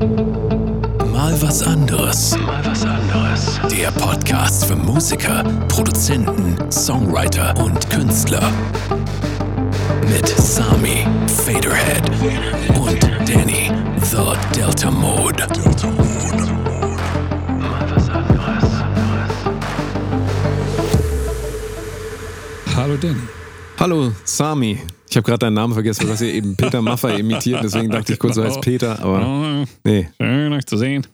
Mal was anderes. Mal was anderes. Der Podcast für Musiker, Produzenten, Songwriter und Künstler. Mit Sami, Faderhead und Danny, The Delta Mode. Delta Mode. Mal was anderes. Hallo Danny. Hallo, Sami. Ich habe gerade deinen Namen vergessen, du hast ja eben Peter Maffay imitiert, deswegen dachte ich kurz, du heißt Peter, aber nee. Schön, euch zu sehen.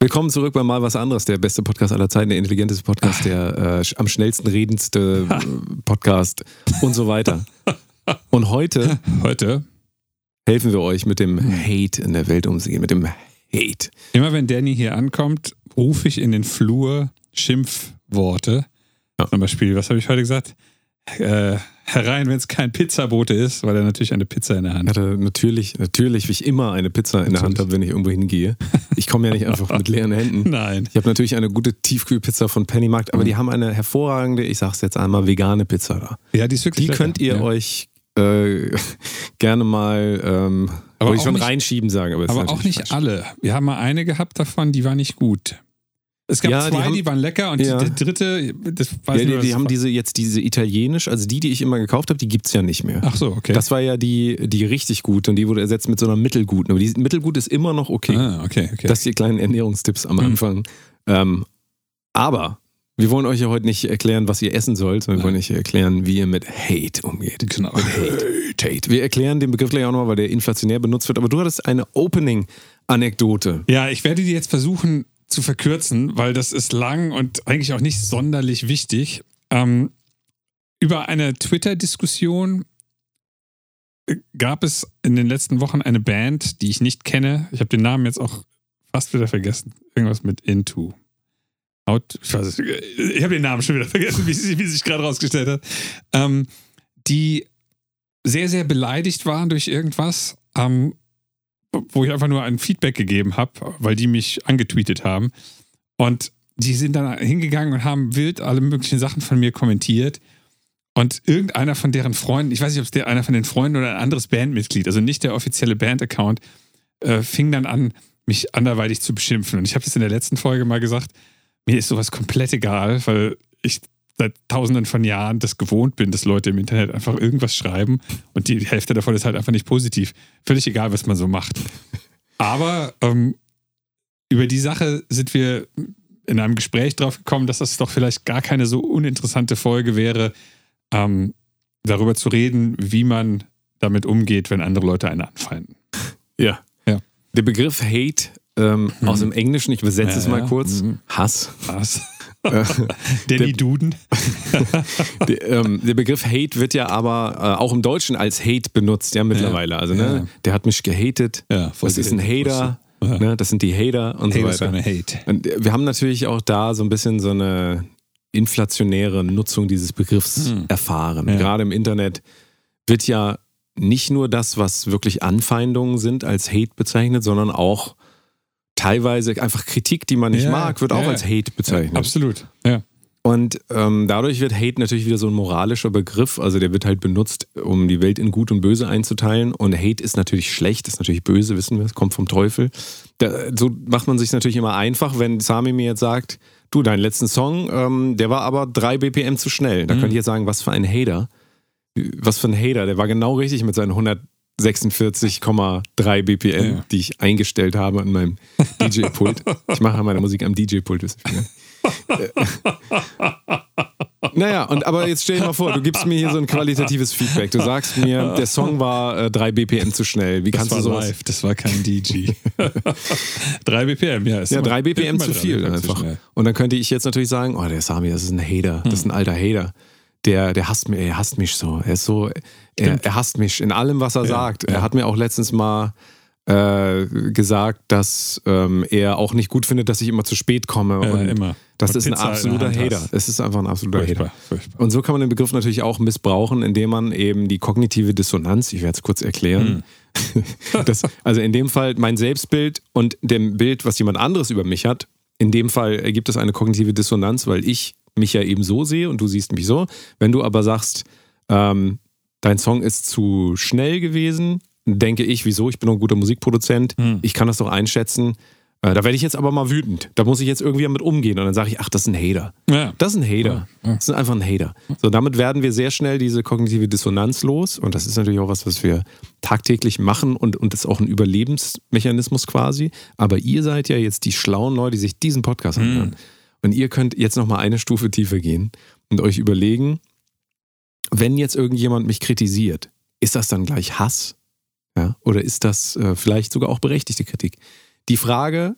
Willkommen zurück bei Mal was anderes, der beste Podcast aller Zeiten, der intelligenteste Podcast, der äh, am schnellsten redendste Podcast und so weiter. Und heute, Heute, helfen wir euch mit dem Hate in der Welt umzugehen, mit dem Hate. immer wenn Danny hier ankommt, rufe ich in den Flur Schimpfworte. Ja. Zum Beispiel, was habe ich heute gesagt? Äh, herein, wenn es kein Pizzabote ist, weil er natürlich eine Pizza in der Hand hat. natürlich, natürlich, wie ich immer eine Pizza in der Hand habe, wenn ich irgendwo hingehe. Ich komme ja nicht einfach mit leeren Händen. Nein. Ich habe natürlich eine gute Tiefkühlpizza von Pennymarkt, aber die haben eine hervorragende, ich sag's jetzt einmal, vegane Pizza da. Ja, die ist wirklich Die lecker. könnt ihr ja. euch äh, gerne mal, ähm, Aber ich schon nicht- reinschieben sagen, aber, Aber auch nicht falsch. alle. Wir haben mal eine gehabt davon, die war nicht gut. Es gab Ja, die zwei, die, haben- waren lecker und Ja. die, die dritte, das weiß Ja, nur, die, die haben war- diese jetzt diese italienisch, also die, die ich immer gekauft habe, die gibt's ja nicht mehr. Ach so, okay. Das war ja die, die richtig gute und die wurde ersetzt mit so einer mittelguten. Aber die mittelgut ist immer noch okay. ah, okay, okay. Das sind die kleinen Ernährungstipps am Mhm. Anfang. Ähm, aber wir wollen euch ja heute nicht erklären, was ihr essen sollt, sondern wir wollen euch erklären, wie ihr mit Hate umgeht. Genau. Mit Hate. Hate. Wir erklären den Begriff gleich auch nochmal, weil der inflationär benutzt wird. Aber du hattest eine Opening-Anekdote. Ja, ich werde die jetzt versuchen zu verkürzen, weil das ist lang und eigentlich auch nicht sonderlich wichtig. Ähm, über eine Twitter-Diskussion äh, gab es in den letzten Wochen eine Band, die ich nicht kenne. Ich habe den Namen jetzt auch fast wieder vergessen. Irgendwas mit Into. Out, ich ich habe den Namen schon wieder vergessen, wie, sie- wie sich gerade rausgestellt hat. Ähm, die sehr, sehr beleidigt waren durch irgendwas. Ähm, wo ich einfach nur ein Feedback gegeben habe, weil die mich angetweetet haben. Und die sind dann hingegangen und haben wild alle möglichen Sachen von mir kommentiert. Und irgendeiner von deren Freunden, ich weiß nicht, ob es der einer von den Freunden oder ein anderes Bandmitglied, also nicht der offizielle Band-Account, äh, fing dann an, mich anderweitig zu beschimpfen. Und ich habe das in der letzten Folge mal gesagt, mir ist sowas komplett egal, weil ich seit tausenden von Jahren das gewohnt bin, dass Leute im Internet einfach irgendwas schreiben und die Hälfte davon ist halt einfach nicht positiv. Völlig egal, was man so macht. Aber ähm, über die Sache sind wir in einem Gespräch drauf gekommen, dass das doch vielleicht gar keine so uninteressante Folge wäre, ähm, darüber zu reden, wie man damit umgeht, wenn andere Leute einen anfeinden. Ja. Ja. Der Begriff Hate ähm, aus dem Englischen, ich übersetze Ja, es mal ja. kurz, Mhm. Hass. Was? Danny Duden? der, ähm, der Begriff Hate wird ja aber äh, auch im Deutschen als Hate benutzt, ja, mittlerweile. Also, ne, Ja. der hat mich gehatet. Ja, das ist ein. Hater. Ne, das sind die Hater und Haters so weiter. hate. Und wir haben natürlich auch da so ein bisschen so eine inflationäre Nutzung dieses Begriffs Hm. erfahren. Ja. Gerade im Internet wird ja nicht nur das, was wirklich Anfeindungen sind, als Hate bezeichnet, sondern auch teilweise einfach Kritik, die man nicht Ja, mag, wird auch ja. als Hate bezeichnet. Absolut. Ja. Und ähm, dadurch wird Hate natürlich wieder so ein moralischer Begriff. Also der wird halt benutzt, um die Welt in Gut und Böse einzuteilen. Und Hate ist natürlich schlecht, ist natürlich böse, wissen wir, es kommt vom Teufel. Da, so macht man sich natürlich immer einfach, wenn Sami mir jetzt sagt, du, deinen letzten Song, ähm, der war aber drei BPM zu schnell. Da könnte ich jetzt sagen, was für ein Hater. Was für ein Hater, der war genau richtig mit seinen 146,3 BPM, Ja. die ich eingestellt habe an meinem DJ-Pult. Ich mache meine Musik am DJ-Pult, wissen wir. Naja, und aber jetzt stell dir mal vor, du gibst mir hier so ein qualitatives Feedback. Du sagst mir, der Song war äh, 3 BPM zu schnell. Wie Das kannst du sowas? live, das war kein DJ. 3 BPM, ja. Ist Ja, immer- 3 BPM zu 3 viel BPM zu einfach. schnell. Und dann könnte ich jetzt natürlich sagen, oh, der Sami, das ist ein Hater, das ist Hm. ein alter Hater. Der, der hasst mich, er hasst mich so. Er ist so, er, er hasst mich in allem, was er Ja, sagt. ja. Er hat mir auch letztens mal äh, gesagt, dass ähm, er auch nicht gut findet, dass ich immer zu spät komme. Ja, und immer. Das Und ist ein Pizza in der absoluter Hater. Es ist einfach ein absoluter Hater. Furchtbar, furchtbar. Und so kann man den Begriff natürlich auch missbrauchen, indem man eben die kognitive Dissonanz, ich werde es kurz erklären, Hm. das, also in dem Fall mein Selbstbild und dem Bild, was jemand anderes über mich hat, in dem Fall ergibt es eine kognitive Dissonanz, weil ich mich ja eben so sehe und du siehst mich so. Wenn du aber sagst, ähm, dein Song ist zu schnell gewesen denke ich, wieso? Ich bin doch ein guter Musikproduzent. Hm. Ich kann das doch einschätzen. Äh, da werde ich jetzt aber mal wütend. Da muss ich jetzt irgendwie damit umgehen. Und dann sage ich, ach, das ist ein Hater. Ja. Das ist ein Hater. Das ist einfach ein Hater. So, damit werden wir sehr schnell diese kognitive Dissonanz los. Und das ist natürlich auch was, was wir tagtäglich machen und, und ist auch ein Überlebensmechanismus quasi. Aber ihr seid ja jetzt die schlauen Leute, die sich diesen Podcast anhören. Und ihr könnt jetzt nochmal eine Stufe tiefer gehen und euch überlegen, wenn jetzt irgendjemand mich kritisiert, ist das dann gleich Hass? Ja? Oder ist das äh, vielleicht sogar auch berechtigte Kritik? Die Frage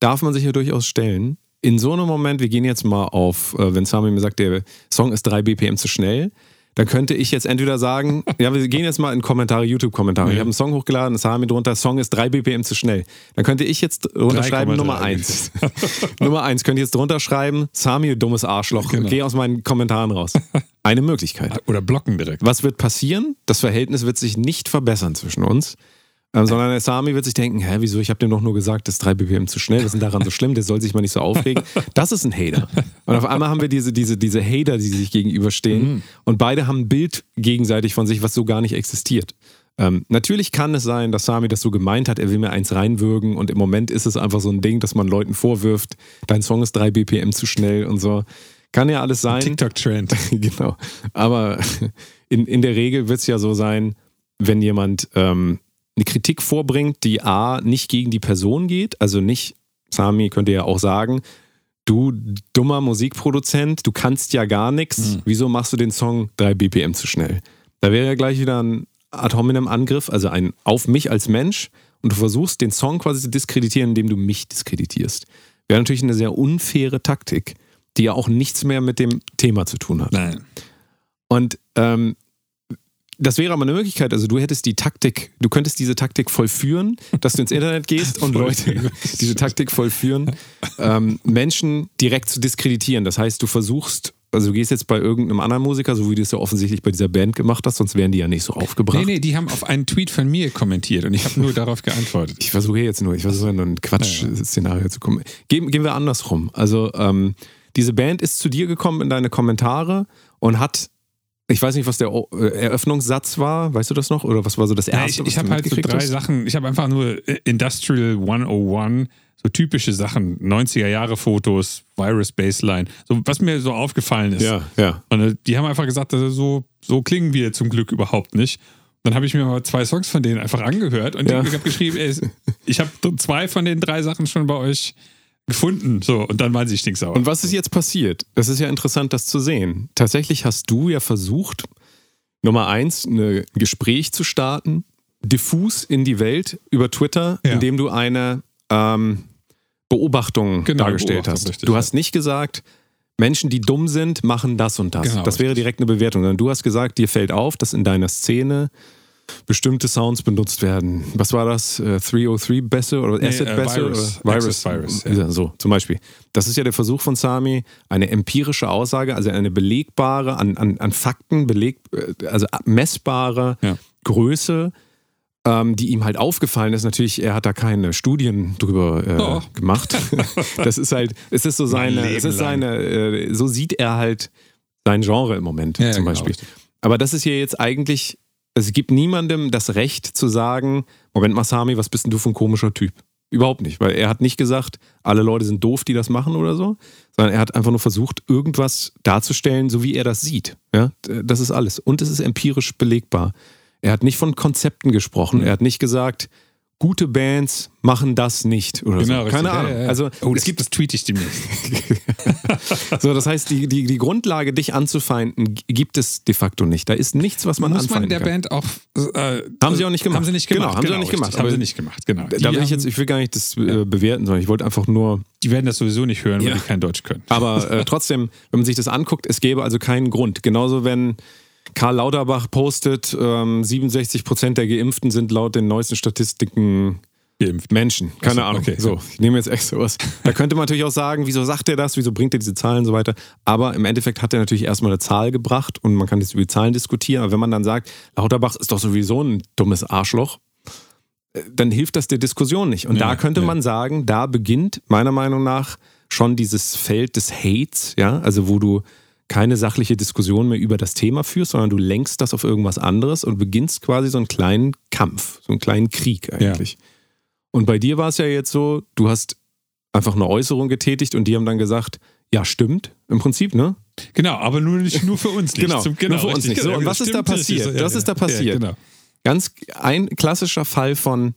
darf man sich ja durchaus stellen. In so einem Moment, wir gehen jetzt mal auf, äh, wenn Sami mir sagt, der Song ist 3 BPM zu schnell, dann könnte ich jetzt entweder sagen, ja, wir gehen jetzt mal in Kommentare, YouTube-Kommentare. Ich habe einen Song hochgeladen, Sami drunter, Song ist 3 BPM zu schnell. Dann könnte ich jetzt drunter schreiben, 3,3. Nummer 1. Nummer 1, könnte ich jetzt drunter schreiben, Sami, du dummes Arschloch, Genau. geh aus meinen Kommentaren raus. Eine Möglichkeit. Oder blocken direkt. Was wird passieren? Das Verhältnis wird sich nicht verbessern zwischen uns. Ähm, sondern der Sami wird sich denken, hä, wieso, ich habe dem doch nur gesagt, das ist 3 BPM zu schnell, was ist denn daran so schlimm, der soll sich mal nicht so aufregen. Das ist ein Hater. Und auf einmal haben wir diese, diese, diese Hater, die sich gegenüberstehen und beide haben ein Bild gegenseitig von sich, was so gar nicht existiert. Ähm, natürlich kann es sein, dass Sami das so gemeint hat, er will mir eins reinwürgen und im Moment ist es einfach so ein Ding, dass man Leuten vorwirft, dein Song ist 3 BPM zu schnell und so. Kann ja alles sein. TikTok-Trend. genau. Aber in, in der Regel wird es ja so sein, wenn jemand ähm, eine Kritik vorbringt, die A, nicht gegen die Person geht, also nicht, Sami könnte ja auch sagen, du dummer Musikproduzent, du kannst ja gar nichts, wieso machst du den Song 3 BPM zu schnell? Da wäre ja gleich wieder ein Ad hominem Angriff, also ein auf mich als Mensch und du versuchst den Song quasi zu diskreditieren, indem du mich diskreditierst. Wäre natürlich eine sehr unfaire Taktik, die ja auch nichts mehr mit dem Thema zu tun hat. Nein. Und ähm, das wäre aber eine Möglichkeit. Also du hättest die Taktik, du könntest diese Taktik vollführen, dass du ins Internet gehst und Leute diese Taktik vollführen, ähm, Menschen direkt zu diskreditieren. Das heißt, du versuchst, also du gehst jetzt bei irgendeinem anderen Musiker, so wie du es ja offensichtlich bei dieser Band gemacht hast, sonst wären die ja nicht so aufgebracht. Nee, nee, die haben auf einen Tweet von mir kommentiert und ich habe nur darauf geantwortet. Ich versuche jetzt nur, ich versuche nur ein Quatsch-Szenario zu kommen. Gehen, gehen wir andersrum. Also ähm, diese Band ist zu dir gekommen in deine Kommentare und hat, ich weiß nicht, was der äh, Eröffnungssatz war, weißt du das noch? Oder was war so das Ja, erste? ich ich was du habe halt so drei hast? Sachen. Ich habe einfach nur äh, Industrial 101, so typische Sachen, 90er Jahre Fotos, Virus Baseline, so was mir so aufgefallen ist. Ja, ja. Und äh, die haben einfach gesagt, dass so, so klingen wir zum Glück überhaupt nicht. Dann habe ich mir mal zwei Songs von denen einfach angehört und Ja. ich habe geschrieben, ey, ich habe zwei von den drei Sachen schon bei euch gefunden. So, und dann waren sie stinksauer. Und was ist jetzt passiert? Das ist ja interessant, das zu sehen. Tatsächlich hast du ja versucht, Nummer eins, ein Gespräch zu starten, diffus in die Welt über Twitter, Ja. indem du eine ähm, Beobachtung Genau, dargestellt Beobachtung, hast. richtig, du hast nicht gesagt, Menschen, die dumm sind, machen das und das. Genau, das wäre direkt eine Bewertung. Sondern du hast gesagt, dir fällt auf, dass in deiner Szene bestimmte Sounds benutzt werden. Was war das? Äh, 303 Bässe oder Nee, Acid äh, Bässe? Virus. oder Access Virus, ja. So, zum Beispiel. Das ist ja der Versuch von Sami, eine empirische Aussage, also eine belegbare, an, an, an Fakten beleg, äh, also messbare Ja. Größe, ähm, die ihm halt aufgefallen ist. Natürlich, er hat da keine Studien drüber äh, Doch. gemacht. das ist halt, es ist so seine, es ist seine, äh, so sieht er halt sein Genre im Moment Ja, zum genau, Beispiel. Aber das ist hier jetzt eigentlich, es gibt niemandem das Recht zu sagen, Moment mal, Sami, was bist denn du für ein komischer Typ? Überhaupt nicht, weil er hat nicht gesagt, alle Leute sind doof, die das machen oder so, sondern er hat einfach nur versucht, irgendwas darzustellen, so wie er das sieht. Ja, das ist alles. Und es ist empirisch belegbar. Er hat nicht von Konzepten gesprochen, er hat nicht gesagt, gute Bands machen das nicht oder Genau, so. richtig. Keine Ja, Ahnung. ja, ja. Also oh, es das gibt das tweet ich demnächst. so, das heißt, die, die, die Grundlage, dich anzufeinden, gibt es de facto nicht. Da ist nichts, was man Muss man anfeinden der kann. Band auch. Äh, Haben sie auch nicht gemacht. Haben sie nicht Genau, gemacht. haben sie auch nicht gemacht. richtig, Haben sie nicht gemacht, genau. Da will ich jetzt, ich will gar nicht das äh, bewerten, sondern ich wollte einfach nur. die werden das sowieso nicht hören, weil Ja. die kein Deutsch können. Aber äh, trotzdem, wenn man sich das anguckt, es gäbe also keinen Grund. Genauso wenn Karl Lauterbach postet, ähm, 67 Prozent der Geimpften sind laut den neuesten Statistiken Geimpft. Menschen. Keine so, Ahnung. okay. So, ich nehme jetzt extra was. Da könnte man natürlich auch sagen, wieso sagt er das, wieso bringt er diese Zahlen und so weiter. Aber im Endeffekt hat er natürlich erstmal eine Zahl gebracht und man kann jetzt über die Zahlen diskutieren. Aber wenn man dann sagt, Lauterbach ist doch sowieso ein dummes Arschloch, äh, dann hilft das der Diskussion nicht. Und Ja, da könnte ja. man sagen, da beginnt meiner Meinung nach schon dieses Feld des Hates, ja, also wo du keine sachliche Diskussion mehr über das Thema führst, sondern du lenkst das auf irgendwas anderes und beginnst quasi so einen kleinen Kampf, so einen kleinen Krieg eigentlich. Und bei dir war es ja jetzt so, du hast einfach eine Äußerung getätigt und die haben dann gesagt, ja, stimmt, im Prinzip, ne? Genau, aber nur nicht nur für uns nicht. Genau, Zum, nur für uns richtig, nicht. So, genau, und was ist da passiert? Was ist da passiert? genau. Ganz ein klassischer Fall von,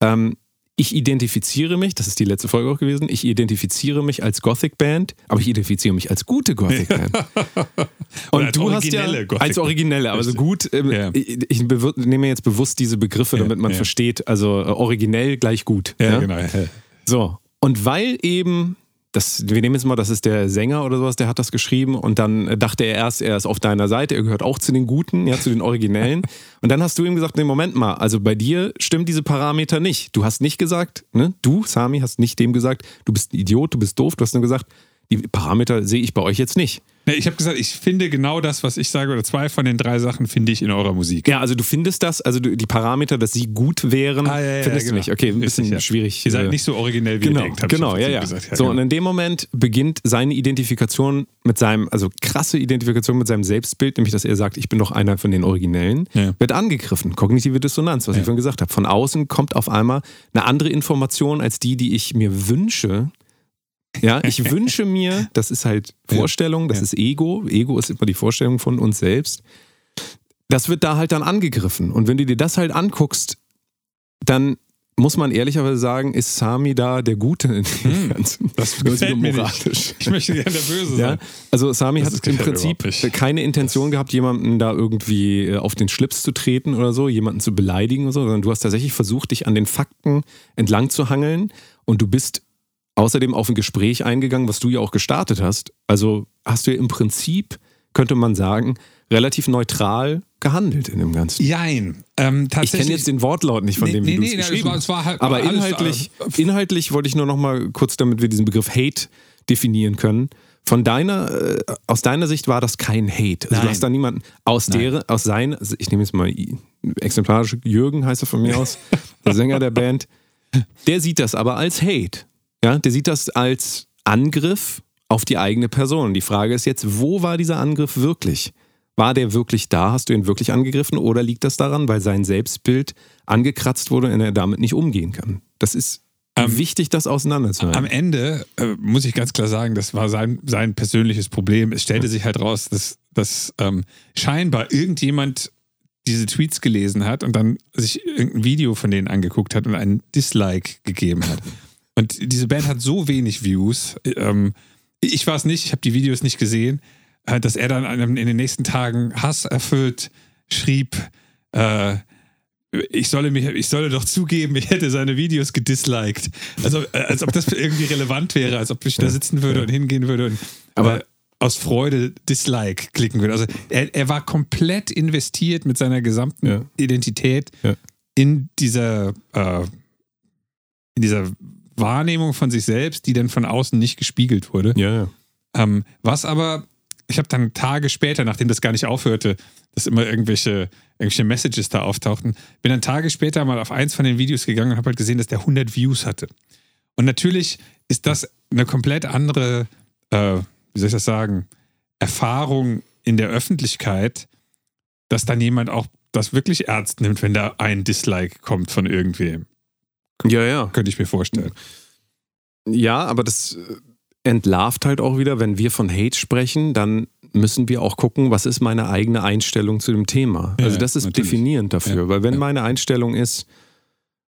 ähm, ich identifiziere mich, das ist die letzte Folge auch gewesen, ich identifiziere mich als Gothic-Band, aber ich identifiziere mich als gute Gothic-Band. Oder Und du hast ja Gothic- als originelle, aber so gut, ähm, Ja. ich, ich nehme jetzt bewusst diese Begriffe, damit man ja. versteht, also äh, originell gleich gut. Ja, ja? genau. So, und weil eben, das, wir nehmen jetzt mal, das ist der Sänger oder sowas, der hat das geschrieben und dann dachte er erst, er ist auf deiner Seite, er gehört auch zu den Guten, ja, zu den Originellen. und dann hast du ihm gesagt, nee, Moment mal, also bei dir stimmen diese Parameter nicht. Du hast nicht gesagt, ne, du, Sami, hast nicht dem gesagt, du bist ein Idiot, du bist doof, du hast nur gesagt, die Parameter sehe ich bei euch jetzt nicht. Nee, ich habe gesagt, ich finde genau das, was ich sage, oder zwei von den drei Sachen finde ich in eurer Musik. Ja, also du findest das, also du, die Parameter, dass sie gut wären, Ah, ja, ja, findest genau. du nicht. Okay, ein bisschen Richtig, ja. schwierig. Ihr seid äh, nicht so originell wie Genau, ihr denkt, genau, ja, ja. Gesagt. so, genau. und in dem Moment beginnt seine Identifikation mit seinem, also krasse Identifikation mit seinem Selbstbild, nämlich dass er sagt, ich bin doch einer von den Originellen, Ja. wird angegriffen. Kognitive Dissonanz, was ich vorhin gesagt habe. Von außen kommt auf einmal eine andere Information als die, die ich mir wünsche. Ja, ich wünsche mir, das ist halt Vorstellung, das Ja. ist Ego. Ego ist immer die Vorstellung von uns selbst. Das wird da halt dann angegriffen. Und wenn du dir das halt anguckst, dann muss man ehrlicherweise sagen, ist Sami da der Gute in dem Ganzen. Hm. das Nur gefällt mir moralisch. Ich möchte gerne der Böse Ja, sein. also Sami Das hat im Prinzip keine Intention gehabt, jemanden da irgendwie äh, auf den Schlips zu treten oder so, jemanden zu beleidigen oder so, sondern du hast tatsächlich versucht, dich an den Fakten entlang zu hangeln und du bist außerdem auf ein Gespräch eingegangen, was du ja auch gestartet hast. Also hast du ja im Prinzip, könnte man sagen, relativ neutral gehandelt in dem Ganzen. Jein. Ähm, Ich kenne jetzt den Wortlaut nicht, von Nee, dem nee, du nee, es nee, es geschrieben war- hast. es war halt- Aber alles, inhaltlich, äh, inhaltlich wollte ich nur noch mal kurz, damit wir diesen Begriff Hate definieren können. Von deiner, äh, aus deiner Sicht war das kein Hate. Also Nein. du hast da niemanden aus Nein. der, aus sein, also ich nehme jetzt mal exemplarisch Jürgen heißt er von mir aus, der Sänger der Band. Der sieht das aber als Hate. Ja, der sieht das als Angriff auf die eigene Person. Die Frage ist jetzt, wo war dieser Angriff wirklich? War der wirklich da? Hast du ihn wirklich angegriffen? Oder liegt das daran, weil sein Selbstbild angekratzt wurde und er damit nicht umgehen kann? Das ist Ähm, wichtig, das auseinanderzuhalten. Am Ende äh, muss ich ganz klar sagen, das war sein, sein persönliches Problem. Es stellte sich halt raus, dass, dass ähm, scheinbar irgendjemand diese Tweets gelesen hat und dann sich irgendein Video von denen angeguckt hat und einen Dislike gegeben hat. Und diese Band hat so wenig Views. Ähm, ich war es nicht, ich habe die Videos nicht gesehen, äh, dass er dann in den nächsten Tagen hasserfüllt schrieb, äh, ich solle, mich, ich solle doch zugeben, ich hätte seine Videos gedisliked. Also, äh, als ob das irgendwie relevant wäre, als ob ich da sitzen würde und hingehen würde und Aber- äh, aus Freude Dislike klicken würde. Also, er, er war komplett investiert mit seiner gesamten Ja. Identität Ja. in dieser, äh, in dieser Wahrnehmung von sich selbst, die dann von außen nicht gespiegelt wurde. ja, ja. Ähm, was aber, ich habe dann Tage später, nachdem das gar nicht aufhörte, dass immer irgendwelche, irgendwelche Messages da auftauchten, bin dann Tage später mal auf eins von den Videos gegangen und habe halt gesehen, dass der 100 Views hatte. Und natürlich ist das eine komplett andere, äh, wie soll ich das sagen, Erfahrung in der Öffentlichkeit, dass dann jemand auch das wirklich ernst nimmt, wenn da ein Dislike kommt von irgendwem. Ja, ja. Könnte ich mir vorstellen. Ja, aber das äh, entlarvt halt auch wieder, wenn wir von Hate sprechen, dann müssen wir auch gucken, was ist meine eigene Einstellung zu dem Thema. Ja, also das ist natürlich. definierend dafür, Ja, weil wenn ja. meine Einstellung ist,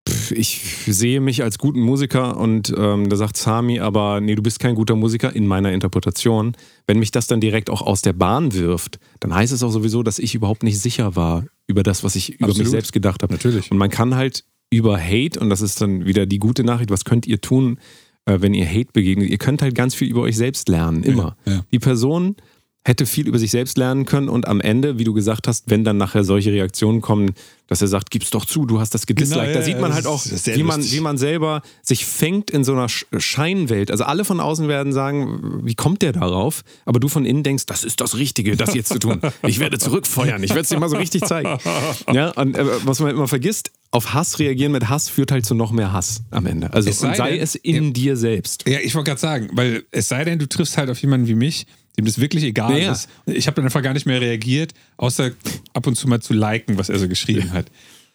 pff, ich sehe mich als guten Musiker und ähm, da sagt Sami, aber nee, du bist kein guter Musiker in meiner Interpretation. Wenn mich das dann direkt auch aus der Bahn wirft, dann heißt es auch sowieso, dass ich überhaupt nicht sicher war über das, was ich über mich Absolut. selbst gedacht habe. Natürlich. Und man kann halt über Hate, und das ist dann wieder die gute Nachricht, was könnt ihr tun, äh, wenn ihr Hate begegnet? Ihr könnt halt ganz viel über euch selbst lernen, immer. Ja, ja. Die Person hätte viel über sich selbst lernen können und am Ende, wie du gesagt hast, wenn dann nachher solche Reaktionen kommen, dass er sagt, gib's doch zu, du hast das gedisliked. Genau, da ja, sieht man halt auch, wie man, wie man selber sich fängt in so einer Sch- Scheinwelt. Also alle von außen werden sagen, wie kommt der darauf? Aber du von innen denkst, das ist das Richtige, das jetzt zu tun. Ich werde zurückfeuern, ich werde es dir mal so richtig zeigen. Ja, und äh, was man immer vergisst, auf Hass reagieren mit Hass führt halt zu noch mehr Hass am Ende. Also Es sei sei denn- es in dir selbst. Ja, ich wollte gerade sagen, weil es sei denn, du triffst halt auf jemanden wie mich, dem das wirklich egal Ja, ja. ist. Ich habe dann einfach gar nicht mehr reagiert, außer ab und zu mal zu liken, was er so geschrieben hat.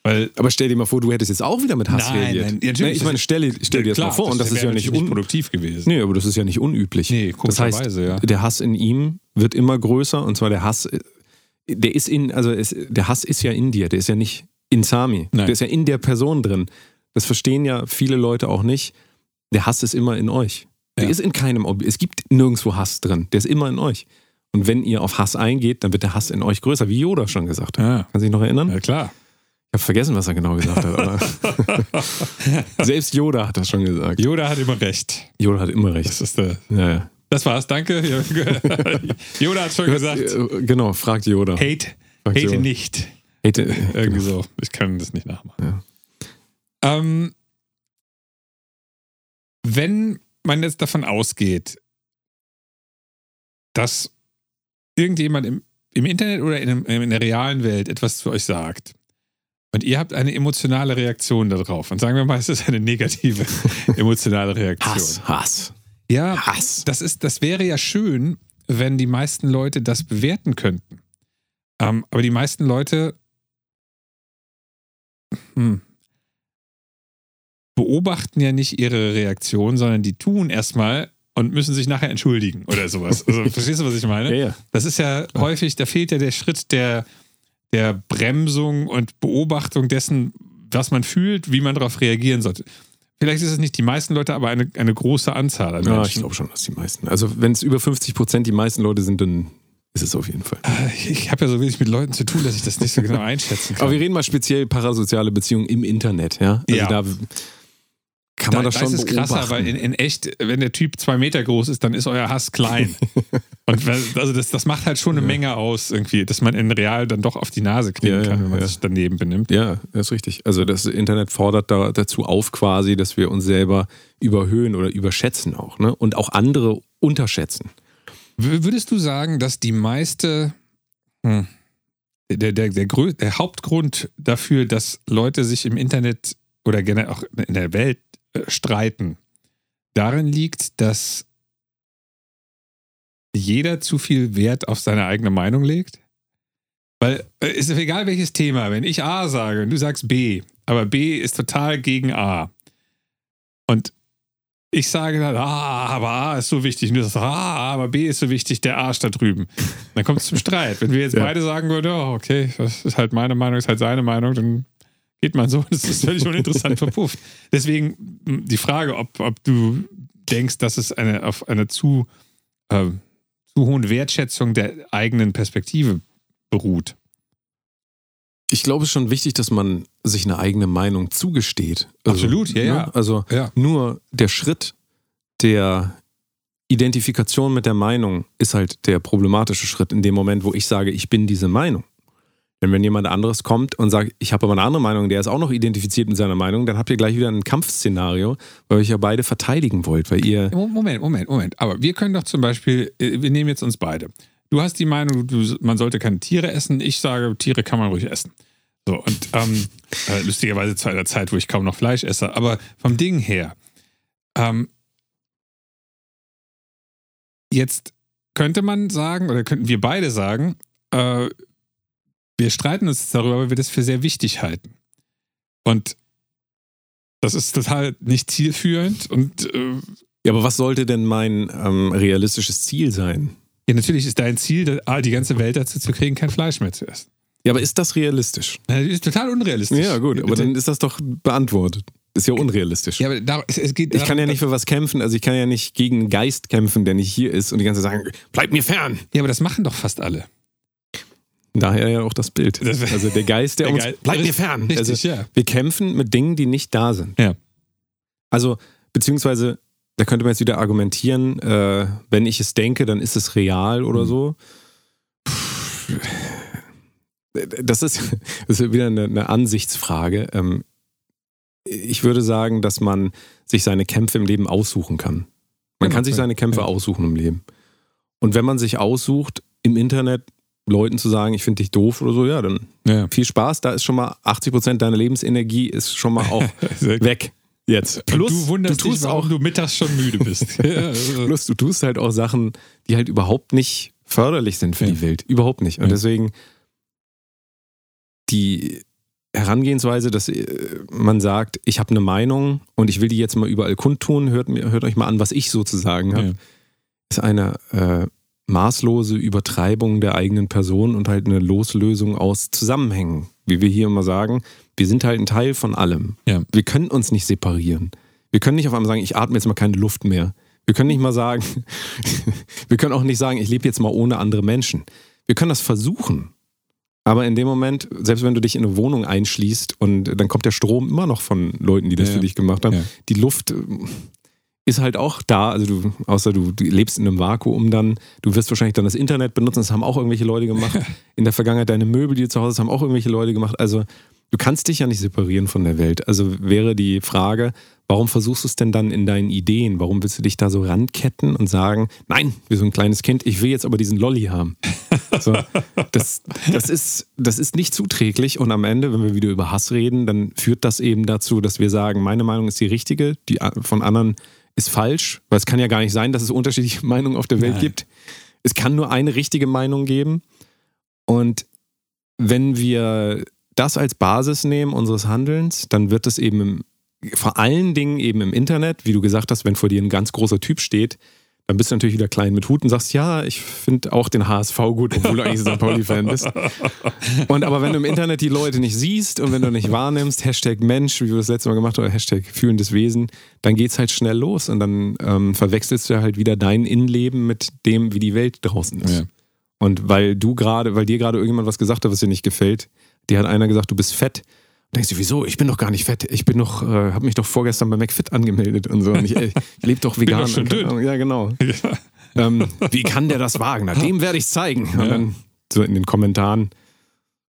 Weil Aber stell dir mal vor, du hättest jetzt auch wieder mit Hass Nein, reagiert. nein, natürlich, Nee, ich das meine, stell, stell dir das Klar, mal vor. Und das ist ja nicht, un produktiv gewesen. Nee, aber das ist ja nicht unüblich. Nee, das heißt, komischerweise, ja. der Hass in ihm wird immer größer und zwar der Hass, äh, der ist in, also es, der Hass ist ja in dir, der ist ja nicht in Sami, Nein. der ist ja in der Person drin. Das verstehen ja viele Leute auch nicht. Der Hass ist immer in euch. Der Ja. ist in keinem, Ob- es gibt nirgendwo Hass drin, der ist immer in euch. Und wenn ihr auf Hass eingeht, dann wird der Hass in euch größer, wie Yoda schon gesagt hat. Ja. Kann sich noch erinnern? Ja, klar. Ich habe vergessen, was er genau gesagt hat. Selbst Yoda hat das schon gesagt. Yoda hat immer recht. Yoda hat immer recht. Das ist der. Ja, ja. Das war's, danke. Yoda hat schon gesagt, Äh, Genau, fragt Yoda. hate, Fragt hate Yoda. nicht. Hate, Irgendwie so. Ich kann das nicht nachmachen. Ja. Ähm, wenn man jetzt davon ausgeht, dass irgendjemand im, im Internet oder in, einem, in der realen Welt etwas zu euch sagt und ihr habt eine emotionale Reaktion darauf und sagen wir mal, es ist eine negative emotionale Reaktion. Hass, Hass, Ja, Hass. das, ist, das wäre ja schön, wenn die meisten Leute das bewerten könnten. Ähm, aber die meisten Leute hm, beobachten ja nicht ihre Reaktion, sondern die tun erstmal und müssen sich nachher entschuldigen oder sowas. Also, verstehst du, was ich meine? Ja, ja. Das ist ja häufig, da fehlt ja der Schritt der, der Bremsung und Beobachtung dessen, was man fühlt, wie man darauf reagieren sollte. Vielleicht ist es nicht die meisten Leute, aber eine, eine große Anzahl an Ja, ich Menschen. glaube schon, dass die meisten. Also, wenn es über 50 Prozent die meisten Leute sind, dann ist es auf jeden Fall. ich habe ja so wenig mit Leuten zu tun, dass ich das nicht so genau einschätzen kann. Aber wir reden mal speziell parasoziale Beziehungen im Internet, ja? Also Ja. da kann man da, das schon da ist es beobachten. krasser, weil in, in echt, wenn der Typ zwei Meter groß ist, dann ist euer Hass klein. Und also das, das macht halt schon eine Menge aus, irgendwie, dass man in real dann doch auf die Nase kriegen Ja, ja, kann, wenn man ja. sich daneben benimmt. Ja, das ist richtig. Also das Internet fordert da, dazu auf quasi, dass wir uns selber überhöhen oder überschätzen auch, ne? Und auch andere unterschätzen. Würdest du sagen, dass die meiste, hm, der, der, der, der Hauptgrund dafür, dass Leute sich im Internet oder generell auch in der Welt äh, streiten, darin liegt, dass jeder zu viel Wert auf seine eigene Meinung legt? Weil äh, ist egal welches Thema, wenn ich A sage und du sagst B, aber B ist total gegen A. Und ich sage dann, ah, aber A ist so wichtig. Und du sagst, ah, aber B ist so wichtig, der A da drüben. Dann kommt es zum Streit. Wenn wir jetzt Ja. beide sagen würden, oh, okay, das ist halt meine Meinung, ist halt seine Meinung, dann geht man so. Das ist völlig uninteressant verpufft. Deswegen die Frage, ob, ob du denkst, dass es eine, auf einer zu, äh, zu hohen Wertschätzung der eigenen Perspektive beruht. Ich glaube, es ist schon wichtig, dass man sich eine eigene Meinung zugesteht. Also, Absolut, ja, ja. ne? Also Ja. nur der Schritt der Identifikation mit der Meinung ist halt der problematische Schritt in dem Moment, wo ich sage, ich bin diese Meinung. Denn wenn jemand anderes kommt und sagt, ich habe aber eine andere Meinung, der ist auch noch identifiziert mit seiner Meinung, dann habt ihr gleich wieder ein Kampfszenario, weil ihr euch ja beide verteidigen wollt, weil ihr Moment, Moment, Moment. Aber wir können doch zum Beispiel, äh, wir nehmen jetzt uns beide. Du hast die Meinung, man sollte keine Tiere essen. Ich sage, Tiere kann man ruhig essen. So, und ähm, äh, lustigerweise zu einer Zeit, wo ich kaum noch Fleisch esse. Aber vom Ding her, ähm, jetzt könnte man sagen, oder könnten wir beide sagen, äh, wir streiten uns darüber, weil wir das für sehr wichtig halten. Und das ist total nicht zielführend und äh, Ja, aber was sollte denn mein ähm, realistisches Ziel sein? Ja, natürlich ist dein Ziel, ah, die ganze Welt dazu zu kriegen, kein Fleisch mehr zu essen. Ja, aber ist das realistisch? Das ist total unrealistisch. Ja, gut, aber dann ist das doch beantwortet. Ist ja unrealistisch. Ja, aber da, es, geht Ich kann ja darum- nicht für was kämpfen, also ich kann ja nicht gegen einen Geist kämpfen, der nicht hier ist und die ganze Zeit sagen, bleib mir fern. Ja, aber das machen doch fast alle. Daher ja auch das Bild. Das- Also der Geist, der, Der uns, Geist- bleib mir fern. richtig, also ja. wir kämpfen mit Dingen, die nicht da sind. Ja. Also, beziehungsweise, da könnte man jetzt wieder argumentieren, äh, wenn ich es denke, dann ist es real Mhm. oder so. Das ist, das ist wieder eine, eine Ansichtsfrage. Ähm, ich würde sagen, dass man sich seine Kämpfe im Leben aussuchen kann. Man Genau, kann sich seine Kämpfe Ja. aussuchen im Leben. Und wenn man sich aussucht, im Internet Leuten zu sagen, ich finde dich doof oder so, ja, dann Ja. viel Spaß. Da ist schon mal 80 Prozent deiner Lebensenergie ist schon mal auch weg. Jetzt. Plus, du wunderst du tust dich, auch, du mittags schon müde bist. Ja, also- plus du tust halt auch Sachen, die halt überhaupt nicht förderlich sind für Ja. die Welt. Überhaupt nicht. Und deswegen die Herangehensweise, dass äh, man sagt, ich habe eine Meinung und ich will die jetzt mal überall kundtun, hört, mir, hört euch mal an, was ich sozusagen habe, Ja. ist eine äh, maßlose Übertreibung der eigenen Person und halt eine Loslösung aus Zusammenhängen. Wie wir hier immer sagen, wir sind halt ein Teil von allem. Ja. Wir können uns nicht separieren. Wir können nicht auf einmal sagen, ich atme jetzt mal keine Luft mehr. Wir können nicht mal sagen, wir können auch nicht sagen, ich lebe jetzt mal ohne andere Menschen. Wir können das versuchen. Aber in dem Moment, selbst wenn du dich in eine Wohnung einschließt und dann kommt der Strom immer noch von Leuten, die das Ja, für dich gemacht haben, Ja. die Luft äh, ist halt auch da, also du, außer du, du lebst in einem Vakuum dann, du wirst wahrscheinlich dann das Internet benutzen, das haben auch irgendwelche Leute gemacht. In der Vergangenheit deine Möbel, die du zu Hause hast, haben auch irgendwelche Leute gemacht. Also du kannst dich ja nicht separieren von der Welt. Also wäre die Frage, warum versuchst du es denn dann in deinen Ideen? Warum willst du dich da so ranketten und sagen, nein, wie so ein kleines Kind, ich will jetzt aber diesen Lolli haben. So, das, das, ist, das ist nicht zuträglich und am Ende, wenn wir wieder über Hass reden, dann führt das eben dazu, dass wir sagen, meine Meinung ist die richtige, die von anderen ist falsch, weil es kann ja gar nicht sein, dass es unterschiedliche Meinungen auf der Welt Nein. gibt. Es kann nur eine richtige Meinung geben und wenn wir das als Basis nehmen unseres Handelns, dann wird es eben im, vor allen Dingen eben im Internet, wie du gesagt hast, wenn vor dir ein ganz großer Typ steht, dann bist du natürlich wieder klein mit Hut und sagst, ja, ich finde auch den HSV gut, obwohl du eigentlich St. Pauli-Fan bist. Und aber wenn du im Internet die Leute nicht siehst und wenn du nicht wahrnimmst, Hashtag Mensch, wie wir das letzte Mal gemacht haben, oder Hashtag fühlendes Wesen, dann geht's halt schnell los und dann ähm, verwechselst du halt wieder dein Innenleben mit dem, wie die Welt draußen ist. Ja. Und weil du gerade, weil dir gerade irgendjemand was gesagt hat, was dir nicht gefällt, dir hat einer gesagt, du bist fett. Denkst du, wieso? Ich bin doch gar nicht fett. Ich bin doch, äh, habe mich doch vorgestern bei McFit angemeldet und so. Und ich, ich lebe doch vegan. doch schon. Ja, genau. Ähm, wie kann der das wagen? Na, dem werde ich zeigen. Und Ja. dann so in den Kommentaren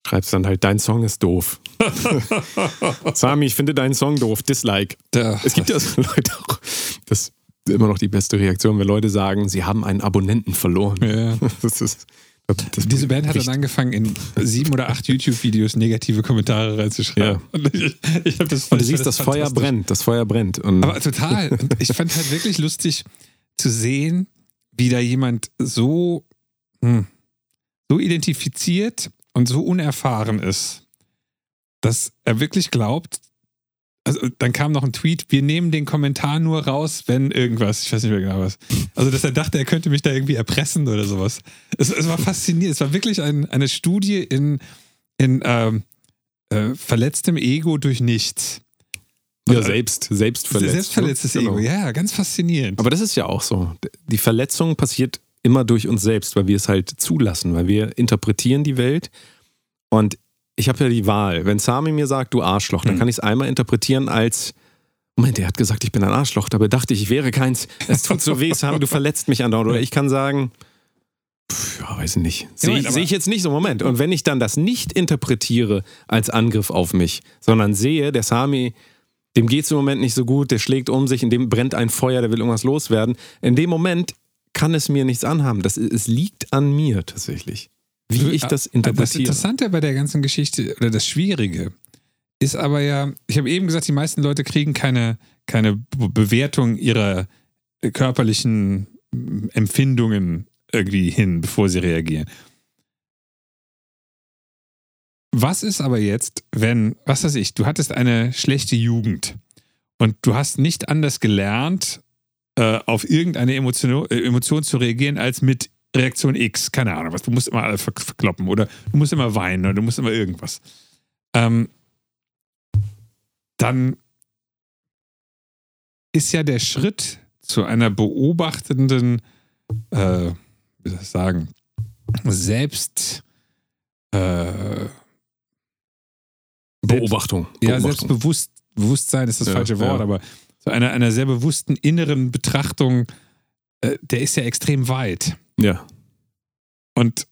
schreibst dann halt, dein Song ist doof. Sami, ich finde deinen Song doof. Dislike. Da, Es gibt ja so Leute auch, das ist immer noch die beste Reaktion, wenn Leute sagen, sie haben einen Abonnenten verloren. Ja. Das ist, das, das Diese Band hat dann angefangen, in sieben oder acht YouTube-Videos negative Kommentare reinzuschreiben. Und ich, ich das, Und du siehst, fand das Feuer brennt, das Feuer brennt. Und Aber total. Und ich fand halt wirklich lustig zu sehen, wie da jemand so, hm, so identifiziert und so unerfahren ist, dass er wirklich glaubt, also dann kam noch ein Tweet, wir nehmen den Kommentar nur raus, wenn irgendwas, ich weiß nicht mehr genau was. Also, dass er dachte, er könnte mich da irgendwie erpressen oder sowas. Es, es war faszinierend. Es war wirklich ein, eine Studie in, in ähm, äh, verletztem Ego durch nichts. ja, selbst, selbst verletzt. Selbstverletztes ne? Ego, Genau. ja, ganz faszinierend. Aber das ist ja auch so. Die Verletzung passiert immer durch uns selbst, weil wir es halt zulassen, weil wir interpretieren die Welt. Und ich habe ja die Wahl. Wenn Sami mir sagt, du Arschloch, dann Mhm. kann ich es einmal interpretieren als, Moment, der hat gesagt, ich bin ein Arschloch, dabei dachte ich, ich wäre keins. Es tut so weh, Sami, du verletzt mich andauernd. Oder ich kann sagen, pff, ja, weiß ich nicht. Sehe ich, seh ich jetzt nicht so. Moment. Und wenn ich dann das nicht interpretiere als Angriff auf mich, sondern sehe, der Sami, dem geht es im Moment nicht so gut, der schlägt um sich, in dem brennt ein Feuer, der will irgendwas loswerden. In dem Moment kann es mir nichts anhaben. Das, es liegt an mir tatsächlich. Wie ich das Das interpretiere. Interessante bei der ganzen Geschichte oder das Schwierige ist aber ja, ich habe eben gesagt, die meisten Leute kriegen keine, keine Be- Bewertung ihrer äh, körperlichen Empfindungen irgendwie hin, bevor sie reagieren. Was ist aber jetzt, wenn, was weiß ich, du hattest eine schlechte Jugend und du hast nicht anders gelernt, äh, auf irgendeine Emotion, äh, Emotion zu reagieren, als mit Reaktion X, keine Ahnung was. Du musst immer alle ver verkloppen oder du musst immer weinen oder du musst immer irgendwas. Ähm, dann ist ja der Schritt zu einer beobachtenden, äh, wie soll ich sagen, selbst äh, Beobachtung. ja, Beobachtung. Selbstbewusst, Bewusstsein ist das Ja, falsche Wort, ja. aber so einer, einer sehr bewussten inneren Betrachtung, äh, der ist ja extrem weit. Ja. Und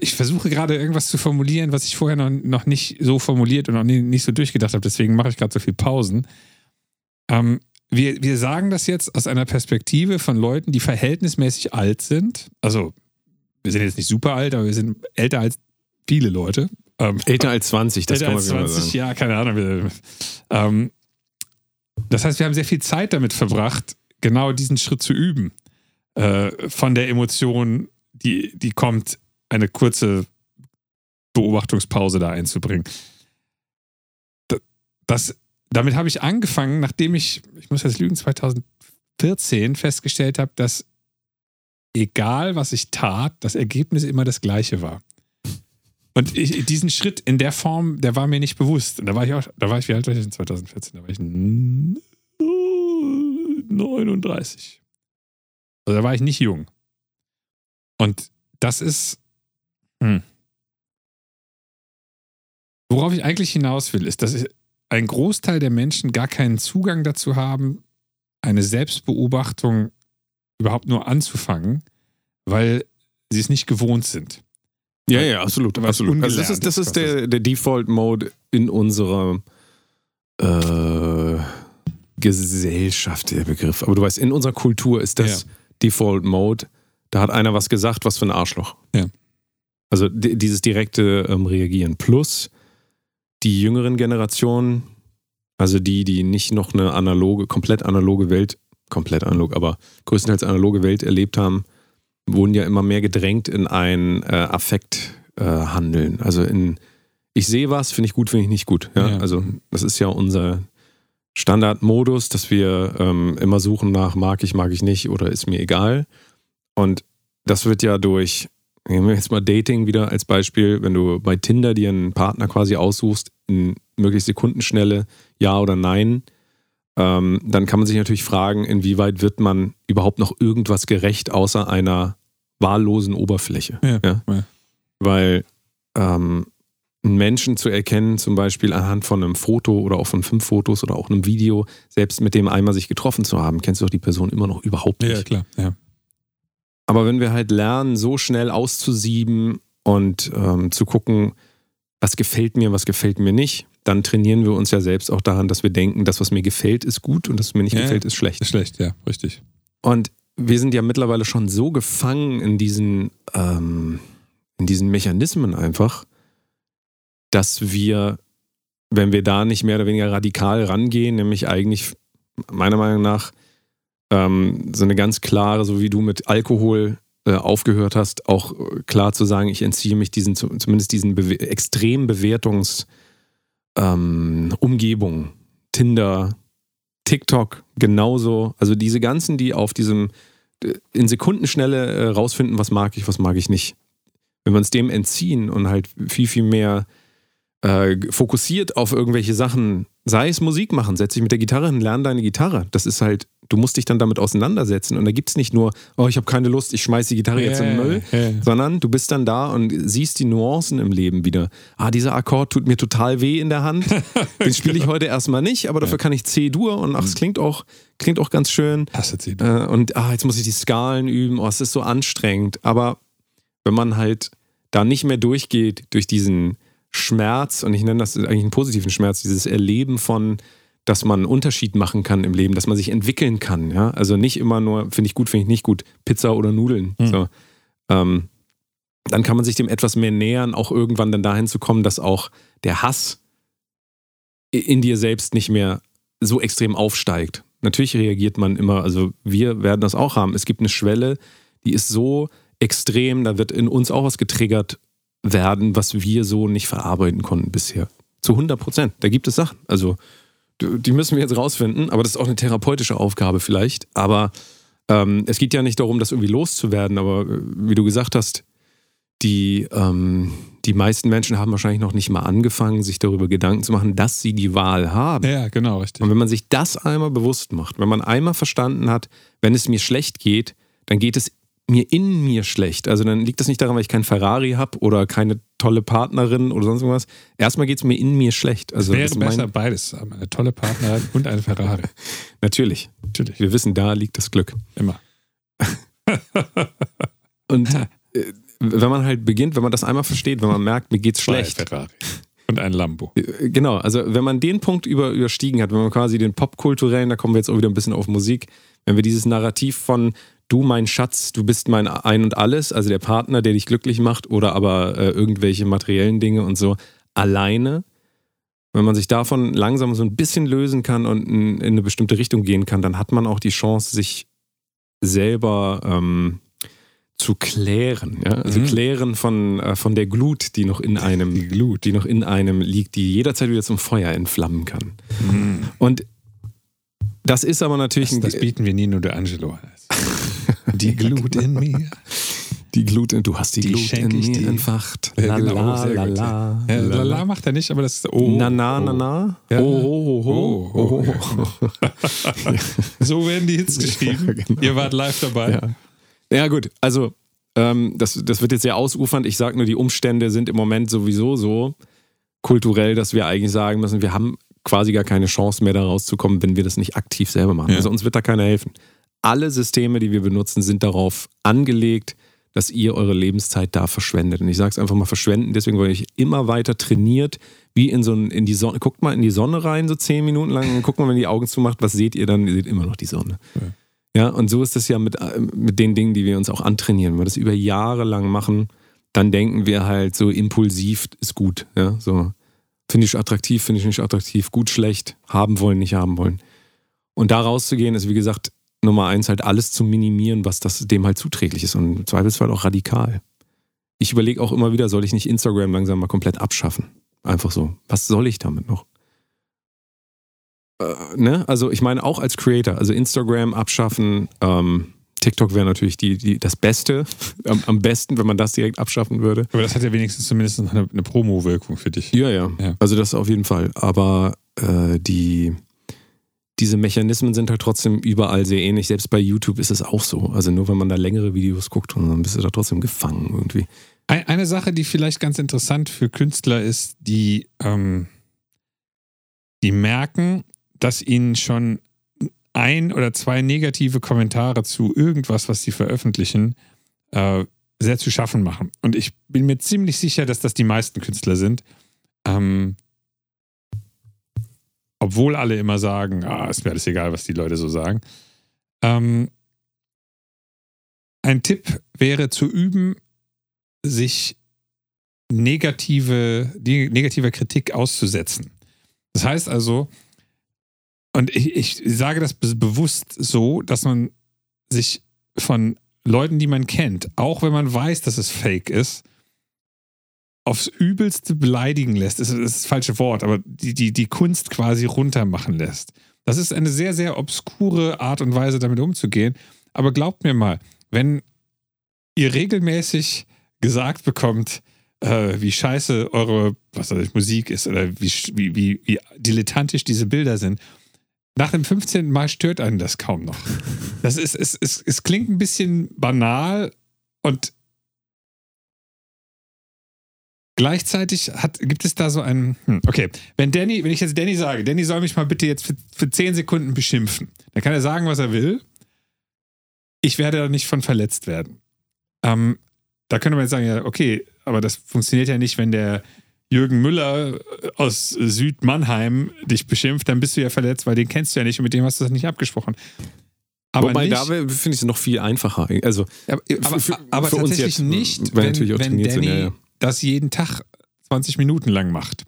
ich versuche gerade irgendwas zu formulieren, was ich vorher noch, noch nicht so formuliert und noch nie, nicht so durchgedacht habe. Deswegen mache ich gerade so viel Pausen. Ähm, wir, wir sagen das jetzt aus einer Perspektive von Leuten, die verhältnismäßig alt sind. Also, wir sind jetzt nicht super alt, aber wir sind älter als viele Leute. Ähm, Älter als 20, das älter kann man als wieder 20, sagen. ja, keine Ahnung. Ähm, das heißt, wir haben sehr viel Zeit damit verbracht, genau diesen Schritt zu üben. Äh, von der Emotion, die, die kommt, eine kurze Beobachtungspause da einzubringen. Das, damit habe ich angefangen, nachdem ich, ich muss jetzt lügen, 2014 festgestellt habe, dass egal was ich tat, das Ergebnis immer das gleiche war. Und ich, diesen Schritt in der Form, der war mir nicht bewusst. Und da war ich auch, da war ich, wie alt war ich in 2014? Da war ich 39. Also da war ich nicht jung. Und das ist, hm. worauf ich eigentlich hinaus will, ist, dass ein Großteil der Menschen gar keinen Zugang dazu haben, eine Selbstbeobachtung überhaupt nur anzufangen, weil sie es nicht gewohnt sind. Ja, ja, absolut. Absolut. Also das ist, das ist der, der Default-Mode in unserer äh, Gesellschaft, der Begriff. Aber du weißt, in unserer Kultur ist das Ja. Default-Mode. Da hat einer was gesagt, was für ein Arschloch. Ja. Also di- dieses direkte ähm, Reagieren. Plus die jüngeren Generationen, also die, die nicht noch eine analoge, komplett analoge Welt, komplett analog, aber größtenteils analoge Welt erlebt haben, wurden ja immer mehr gedrängt in ein äh, Affekthandeln. Äh, Handeln. also in, ich sehe was, finde ich gut, finde ich nicht gut. Ja? Ja. Also das ist ja unser Standardmodus, dass wir ähm, immer suchen nach mag ich, mag ich nicht oder ist mir egal. Und das wird ja durch, nehmen wir jetzt mal Dating wieder als Beispiel, wenn du bei Tinder dir einen Partner quasi aussuchst, in möglichst Sekundenschnelle Ja oder Nein, ähm, dann kann man sich natürlich fragen, inwieweit wird man überhaupt noch irgendwas gerecht außer einer wahllosen Oberfläche. Ja, Ja? ja. Weil ähm, einen Menschen zu erkennen, zum Beispiel anhand von einem Foto oder auch von fünf Fotos oder auch einem Video, selbst mit dem einmal sich getroffen zu haben, kennst du doch die Person immer noch überhaupt nicht. Ja, klar. Ja. Aber wenn wir halt lernen, so schnell auszusieben und ähm, zu gucken, was gefällt mir, was gefällt mir nicht, dann trainieren wir uns ja selbst auch daran, dass wir denken, das, was mir gefällt, ist gut und das, was mir nicht Ja, gefällt, ist schlecht. Ist schlecht, ja, richtig. Und wir sind ja mittlerweile schon so gefangen in diesen, ähm, in diesen Mechanismen einfach, dass wir, wenn wir da nicht mehr oder weniger radikal rangehen, nämlich eigentlich meiner Meinung nach ähm, so eine ganz klare, so wie du mit Alkohol äh, aufgehört hast, auch äh, klar zu sagen, ich entziehe mich diesen, zu- zumindest diesen Bewe extremen Bewertungs ähm, Umgebungen, Tinder, TikTok genauso. Also diese ganzen, die auf diesem äh, in Sekundenschnelle äh, rausfinden, was mag ich, was mag ich nicht. Wenn wir uns dem entziehen und halt viel, viel mehr äh, fokussiert auf irgendwelche Sachen, sei es Musik machen, setz dich mit der Gitarre hin, lern deine Gitarre. Das ist halt, du musst dich dann damit auseinandersetzen. Und da gibt es nicht nur, oh, ich habe keine Lust, ich schmeiße die Gitarre jetzt in den Müll, Ja, ja. sondern du bist dann da und siehst die Nuancen im Leben wieder. Ah, dieser Akkord tut mir total weh in der Hand. Den spiele ich heute erstmal nicht, aber dafür kann ich C-Dur und ach, es klingt auch, klingt auch ganz schön. Hasse sie. Äh, und ah, jetzt muss ich die Skalen üben, oh, es ist so anstrengend. Aber wenn man halt da nicht mehr durchgeht durch diesen Schmerz, und ich nenne das eigentlich einen positiven Schmerz, dieses Erleben von, dass man einen Unterschied machen kann im Leben, dass man sich entwickeln kann. Ja? Also nicht immer nur, finde ich gut, finde ich nicht gut, Pizza oder Nudeln. Mhm. So. Ähm, dann kann man sich dem etwas mehr nähern, auch irgendwann dann dahin zu kommen, dass auch der Hass in dir selbst nicht mehr so extrem aufsteigt. Natürlich reagiert man immer, also wir werden das auch haben. Es gibt eine Schwelle, die ist so extrem, da wird in uns auch was getriggert werden, was wir so nicht verarbeiten konnten bisher. Zu 100 Prozent. Da gibt es Sachen. Also, die müssen wir jetzt rausfinden, aber das ist auch eine therapeutische Aufgabe vielleicht. Aber ähm, es geht ja nicht darum, das irgendwie loszuwerden, aber äh, wie du gesagt hast, die, ähm, die meisten Menschen haben wahrscheinlich noch nicht mal angefangen, sich darüber Gedanken zu machen, dass sie die Wahl haben. Ja, genau, richtig. Und wenn man sich das einmal bewusst macht, wenn man einmal verstanden hat, wenn es mir schlecht geht, dann geht es mir in mir schlecht. Also dann liegt das nicht daran, weil ich keinen Ferrari habe oder keine tolle Partnerin oder sonst irgendwas. Erstmal geht es mir in mir schlecht. Also Wäre das ist besser mein, beides haben. Eine tolle Partnerin und eine Ferrari. natürlich. Natürlich. Wir wissen, da liegt das Glück. Immer. Und äh, wenn man halt beginnt, wenn man das einmal versteht, wenn man merkt, mir geht's schlecht. Ferrari. Und ein Lambo. Äh, Genau, also wenn man den Punkt über, überstiegen hat, wenn man quasi den popkulturellen, da kommen wir jetzt auch wieder ein bisschen auf Musik, wenn wir dieses Narrativ von du mein Schatz, du bist mein Ein und Alles, also der Partner, der dich glücklich macht oder aber äh, irgendwelche materiellen Dinge und so alleine. Wenn man sich davon langsam so ein bisschen lösen kann und in, in eine bestimmte Richtung gehen kann, dann hat man auch die Chance, sich selber ähm, zu klären, ja? also Mhm. klären von, äh, von der Glut, die noch in einem, die Glut, die noch in einem liegt, die jederzeit wieder zum Feuer entflammen kann. Und das ist aber natürlich Das, das bieten wir Nino de Angelo an. Die Glut in mir. die Glut, in- du hast die, Die Glut in mir entfacht. Ja, genau, la, la, la, la, Lala macht er nicht, aber das ist. Oh, na, na, na, na. Ja. Oh, oh, oh, oh, oh. So werden die Hits geschrieben. genau. Ihr wart live dabei. Ja. ja, gut. Also, ähm, das, das wird jetzt sehr ausufernd. Ich sage nur, die Umstände sind im Moment sowieso so kulturell, dass wir eigentlich sagen müssen, wir haben quasi gar keine Chance mehr da rauszukommen, wenn wir das nicht aktiv selber machen. Ja. Also uns wird da keiner helfen. Alle Systeme, die wir benutzen, sind darauf angelegt, dass ihr eure Lebenszeit da verschwendet. Und ich sage es einfach mal verschwenden, deswegen, weil ich immer weiter trainiert, wie in so ein, in die Sonne. Guckt mal in die Sonne rein, so zehn Minuten lang, und guckt mal, wenn ihr die Augen zumacht, was seht ihr dann? Ihr seht immer noch die Sonne. Ja, und so ist es ja mit, äh, mit den Dingen, die wir uns auch antrainieren. Wenn wir das über Jahre lang machen, dann denken wir halt so impulsiv ist gut. Ja, so finde ich attraktiv, finde ich nicht attraktiv, gut, schlecht, haben wollen, nicht haben wollen. Und da rauszugehen, ist wie gesagt Nummer eins halt alles zu minimieren, was das dem halt zuträglich ist und im Zweifelsfall auch radikal. Ich überlege auch immer wieder, soll ich nicht Instagram langsam mal komplett abschaffen? Einfach so. Was soll ich damit noch? Äh, ne? Also ich meine auch als Creator, also Instagram abschaffen, ähm, TikTok wäre natürlich die, die, das Beste, am, am besten, wenn man das direkt abschaffen würde. Aber das hat ja wenigstens zumindest eine, eine Promo-Wirkung für dich. Ja, ja, Ja. Also das auf jeden Fall. Aber äh, die, diese Mechanismen sind halt trotzdem überall sehr ähnlich. Selbst bei YouTube ist es auch so. Also nur wenn man da längere Videos guckt, dann bist du da trotzdem gefangen irgendwie. Ein- Eine Sache, die vielleicht ganz interessant für Künstler ist, die, ähm, die merken, dass ihnen schon ein oder zwei negative Kommentare zu irgendwas, was sie veröffentlichen, äh, sehr zu schaffen machen. Und ich bin mir ziemlich sicher, dass das die meisten Künstler sind. Ähm, obwohl alle immer sagen, ah, ist mir alles egal, was die Leute so sagen. Ähm, ein Tipp wäre zu üben, sich negative, die negativer Kritik auszusetzen. Das heißt also, und ich, ich sage das be- bewusst so, dass man sich von Leuten, die man kennt, auch wenn man weiß, dass es fake ist, aufs Übelste beleidigen lässt. Das ist das, falsche Wort, aber die, die, die Kunst quasi runtermachen lässt. Das ist eine sehr, sehr obskure Art und Weise, damit umzugehen. Aber glaubt mir mal, wenn ihr regelmäßig gesagt bekommt, äh, wie scheiße eure was weiß ich, Musik ist oder wie, wie, wie, wie dilettantisch diese Bilder sind, nach dem 15. Mal stört einen das kaum noch. Das ist, es, es, es klingt ein bisschen banal und gleichzeitig hat, gibt es da so einen. Hm, okay, wenn Danny, wenn ich jetzt Danny sage, Danny soll mich mal bitte jetzt für, für 10 Sekunden beschimpfen, dann kann er sagen, was er will. Ich werde da nicht von verletzt werden. Ähm, da könnte man jetzt sagen, ja, okay, aber das funktioniert ja nicht, wenn der Jürgen Müller aus Südmannheim dich beschimpft, dann bist du ja verletzt, weil den kennst du ja nicht und mit dem hast du das nicht abgesprochen. Aber Wobei, nicht, da finde ich es noch viel einfacher. Also, aber, aber, für- aber für uns tatsächlich jetzt, nicht, wenn, wenn Danny sind, ja, ja. Das jeden Tag 20 Minuten lang macht.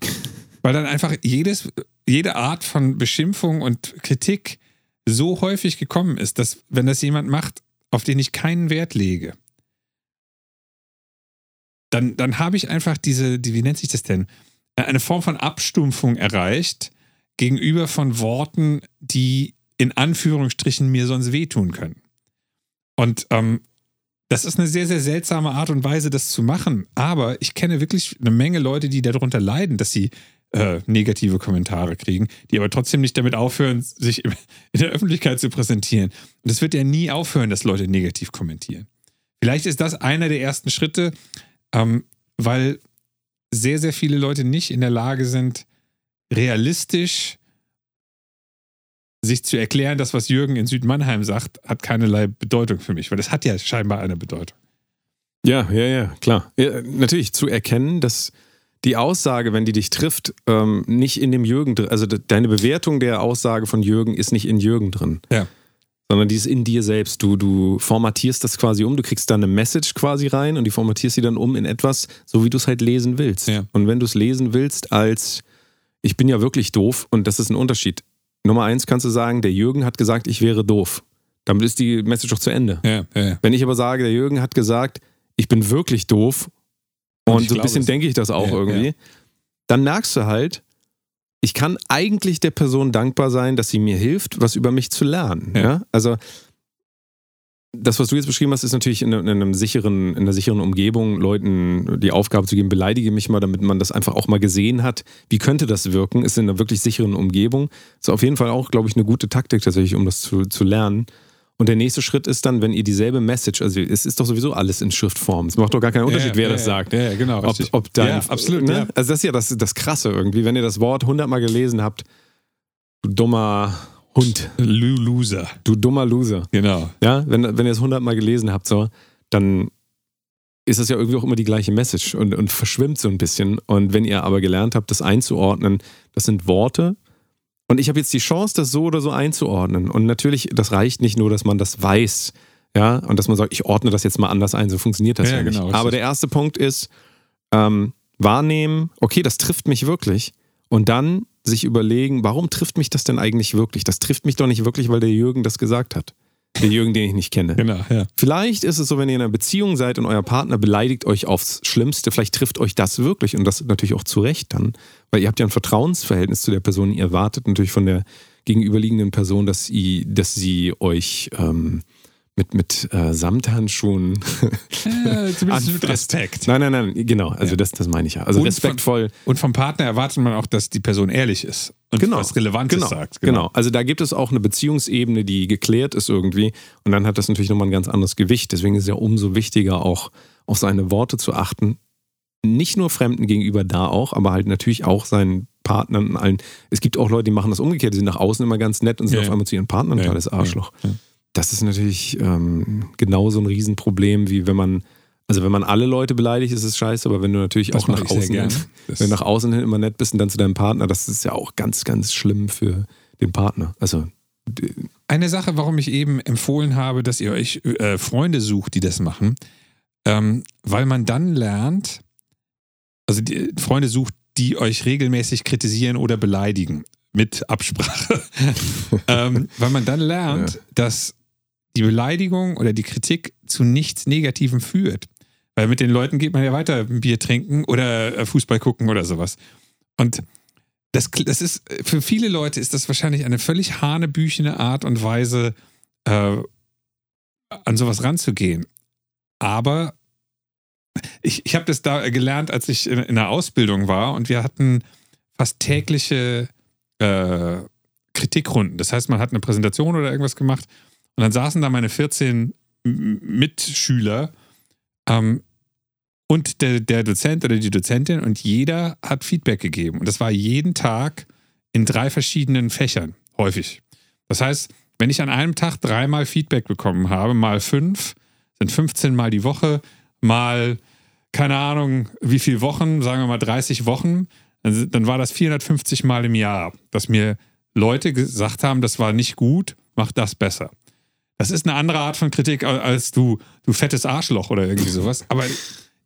Weil dann einfach jedes, jede Art von Beschimpfung und Kritik so häufig gekommen ist, dass wenn das jemand macht, auf den ich keinen Wert lege, dann, dann habe ich einfach diese, die, wie nennt sich das denn? Eine Form von Abstumpfung erreicht gegenüber von Worten, die in Anführungsstrichen mir sonst wehtun können. Und ähm, das ist eine sehr, sehr seltsame Art und Weise, das zu machen. Aber ich kenne wirklich eine Menge Leute, die darunter leiden, dass sie äh, negative Kommentare kriegen, die aber trotzdem nicht damit aufhören, sich in der Öffentlichkeit zu präsentieren. Und es wird ja nie aufhören, dass Leute negativ kommentieren. Vielleicht ist das einer der ersten Schritte, ähm, weil sehr, sehr viele Leute nicht in der Lage sind, realistisch sich zu erklären, das, was Jürgen in Südmannheim sagt, hat keinerlei Bedeutung für mich, weil das hat ja scheinbar eine Bedeutung. Ja, ja, ja, klar. Ja, natürlich zu erkennen, dass die Aussage, wenn die dich trifft, ähm, nicht in dem Jürgen drin, also de- deine Bewertung der Aussage von Jürgen ist nicht in Jürgen drin. Ja. sondern die ist in dir selbst. Du, du formatierst das quasi um, du kriegst da eine Message quasi rein und die formatierst sie dann um in etwas, so wie du es halt lesen willst. Ja. Und wenn du es lesen willst als, ich bin ja wirklich doof und das ist ein Unterschied. Nummer eins kannst du sagen, der Jürgen hat gesagt, ich wäre doof. Damit ist die Message auch zu Ende. Ja, ja, ja. Wenn ich aber sage, der Jürgen hat gesagt, ich bin wirklich doof und, Und so ein bisschen es. denke ich das auch irgendwie, dann merkst du halt, ich kann eigentlich der Person dankbar sein, dass sie mir hilft, was über mich zu lernen. Ja. Also das, was du jetzt beschrieben hast, ist natürlich in, in, einem sicheren, in einer sicheren Umgebung, Leuten die Aufgabe zu geben, beleidige mich mal, damit man das einfach auch mal gesehen hat. Wie könnte das wirken? Ist in einer wirklich sicheren Umgebung. Ist auf jeden Fall auch, glaube ich, eine gute Taktik tatsächlich, um das zu, zu lernen. Und der nächste Schritt ist dann, wenn ihr dieselbe Message, also es ist doch sowieso alles in Schriftform. Es macht doch gar keinen Unterschied, ja, wer ja, das sagt. Ja, genau. Ob, ob dein, ja, absolut. ne? Ja. Also das ist ja das, das Krasse irgendwie. Wenn ihr das Wort hundertmal gelesen habt, du dummer Hund, Lo- Loser. du dummer Loser. Genau. Ja, wenn, wenn ihr es hundertmal gelesen habt, so, dann ist das ja irgendwie auch immer die gleiche Message und, und verschwimmt so ein bisschen. Und wenn ihr aber gelernt habt, das einzuordnen, das sind Worte. Und ich habe jetzt die Chance, das so oder so einzuordnen. Und natürlich, das reicht nicht nur, dass man das weiß, ja, und dass man sagt, ich ordne das jetzt mal anders ein. So funktioniert das ja, Ja, nicht. genau, aber der erste Punkt ist, ähm, wahrnehmen, okay, das trifft mich wirklich. Und dann sich überlegen, warum trifft mich das denn eigentlich wirklich? Das trifft mich doch nicht wirklich, weil der Jürgen das gesagt hat. Der Jürgen, den ich nicht kenne. Genau, ja. Vielleicht ist es so, wenn ihr in einer Beziehung seid und euer Partner beleidigt euch aufs Schlimmste, vielleicht trifft euch das wirklich und das natürlich auch zu Recht dann, weil ihr habt ja ein Vertrauensverhältnis zu der Person, ihr erwartet natürlich von der gegenüberliegenden Person, dass sie, dass sie euch ähm, mit, mit äh, Samthandschuhen ja zumindest mit. Respekt. Nein, nein, nein, genau, also Ja. das, das meine ich ja. Also Und respektvoll. Und vom Partner erwartet man auch, dass die Person ehrlich ist und Genau. was Relevantes genau, sagt. Genau. Also da gibt es auch eine Beziehungsebene, die geklärt ist irgendwie. Und dann hat das natürlich nochmal ein ganz anderes Gewicht. Deswegen ist es ja umso wichtiger, auch auf seine Worte zu achten. Nicht nur Fremden gegenüber da auch, aber halt natürlich auch seinen Partnern und allen. Es gibt auch Leute, die machen das umgekehrt. Die sind nach außen immer ganz nett und sind Ja, auf einmal zu ihren Partnern ein Ja, totales Arschloch. ja. Das ist natürlich ähm, genauso ein Riesenproblem, wie wenn man, also wenn man alle Leute beleidigt, ist es scheiße, aber wenn du natürlich Das auch nach außen, hin, wenn du nach außen hin immer nett bist und dann zu deinem Partner, das ist ja auch ganz, ganz schlimm für den Partner. Also Eine Sache, warum ich eben empfohlen habe, dass ihr euch äh, Freunde sucht, die das machen, ähm, weil man dann lernt, also die Freunde sucht, die euch regelmäßig kritisieren oder beleidigen mit Absprache, ähm, weil man dann lernt, Ja. dass die Beleidigung oder die Kritik zu nichts Negativem führt. Weil mit den Leuten geht man ja weiter Bier trinken oder äh, Fußball gucken oder sowas. Und das, das ist, für viele Leute ist das wahrscheinlich eine völlig hanebüchene Art und Weise, äh, an sowas ranzugehen. Aber ich, ich habe das da gelernt, als ich in, in der Ausbildung war und wir hatten fast tägliche äh, Kritikrunden. Das heißt, man hat eine Präsentation oder irgendwas gemacht und dann saßen da meine 14 M- Mitschüler ähm, und der, der Dozent oder die Dozentin und jeder hat Feedback gegeben. Und das war jeden Tag in drei verschiedenen Fächern, häufig. Das heißt, wenn ich an einem Tag dreimal Feedback bekommen habe, mal fünf, sind 15 Mal die Woche, mal keine Ahnung, wie viele Wochen, sagen wir mal 30 Wochen, dann war das 450 Mal im Jahr, dass mir Leute gesagt haben, das war nicht gut, mach das besser. Das ist eine andere Art von Kritik al- als du, du fettes Arschloch oder irgendwie sowas. Aber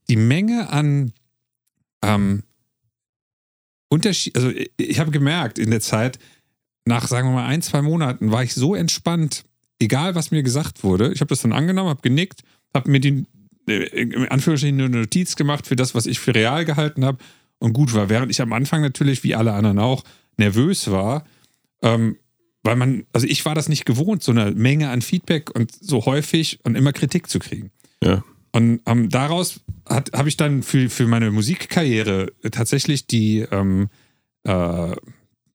die Menge an ähm, Unterschied, also ich, ich habe gemerkt in der Zeit, nach sagen wir mal ein, zwei Monaten war ich so entspannt, egal was mir gesagt wurde. Ich habe das dann angenommen, habe genickt, habe mir die, äh, in Anführungsstrichen eine Notiz gemacht für das, was ich für real gehalten habe und gut war. Während ich am Anfang natürlich, wie alle anderen auch, nervös war, ähm, weil man, also ich war das nicht gewohnt, so eine Menge an Feedback und so häufig und immer Kritik zu kriegen. ja. Und ähm, daraus habe ich dann für, für meine Musikkarriere tatsächlich die, ähm, äh,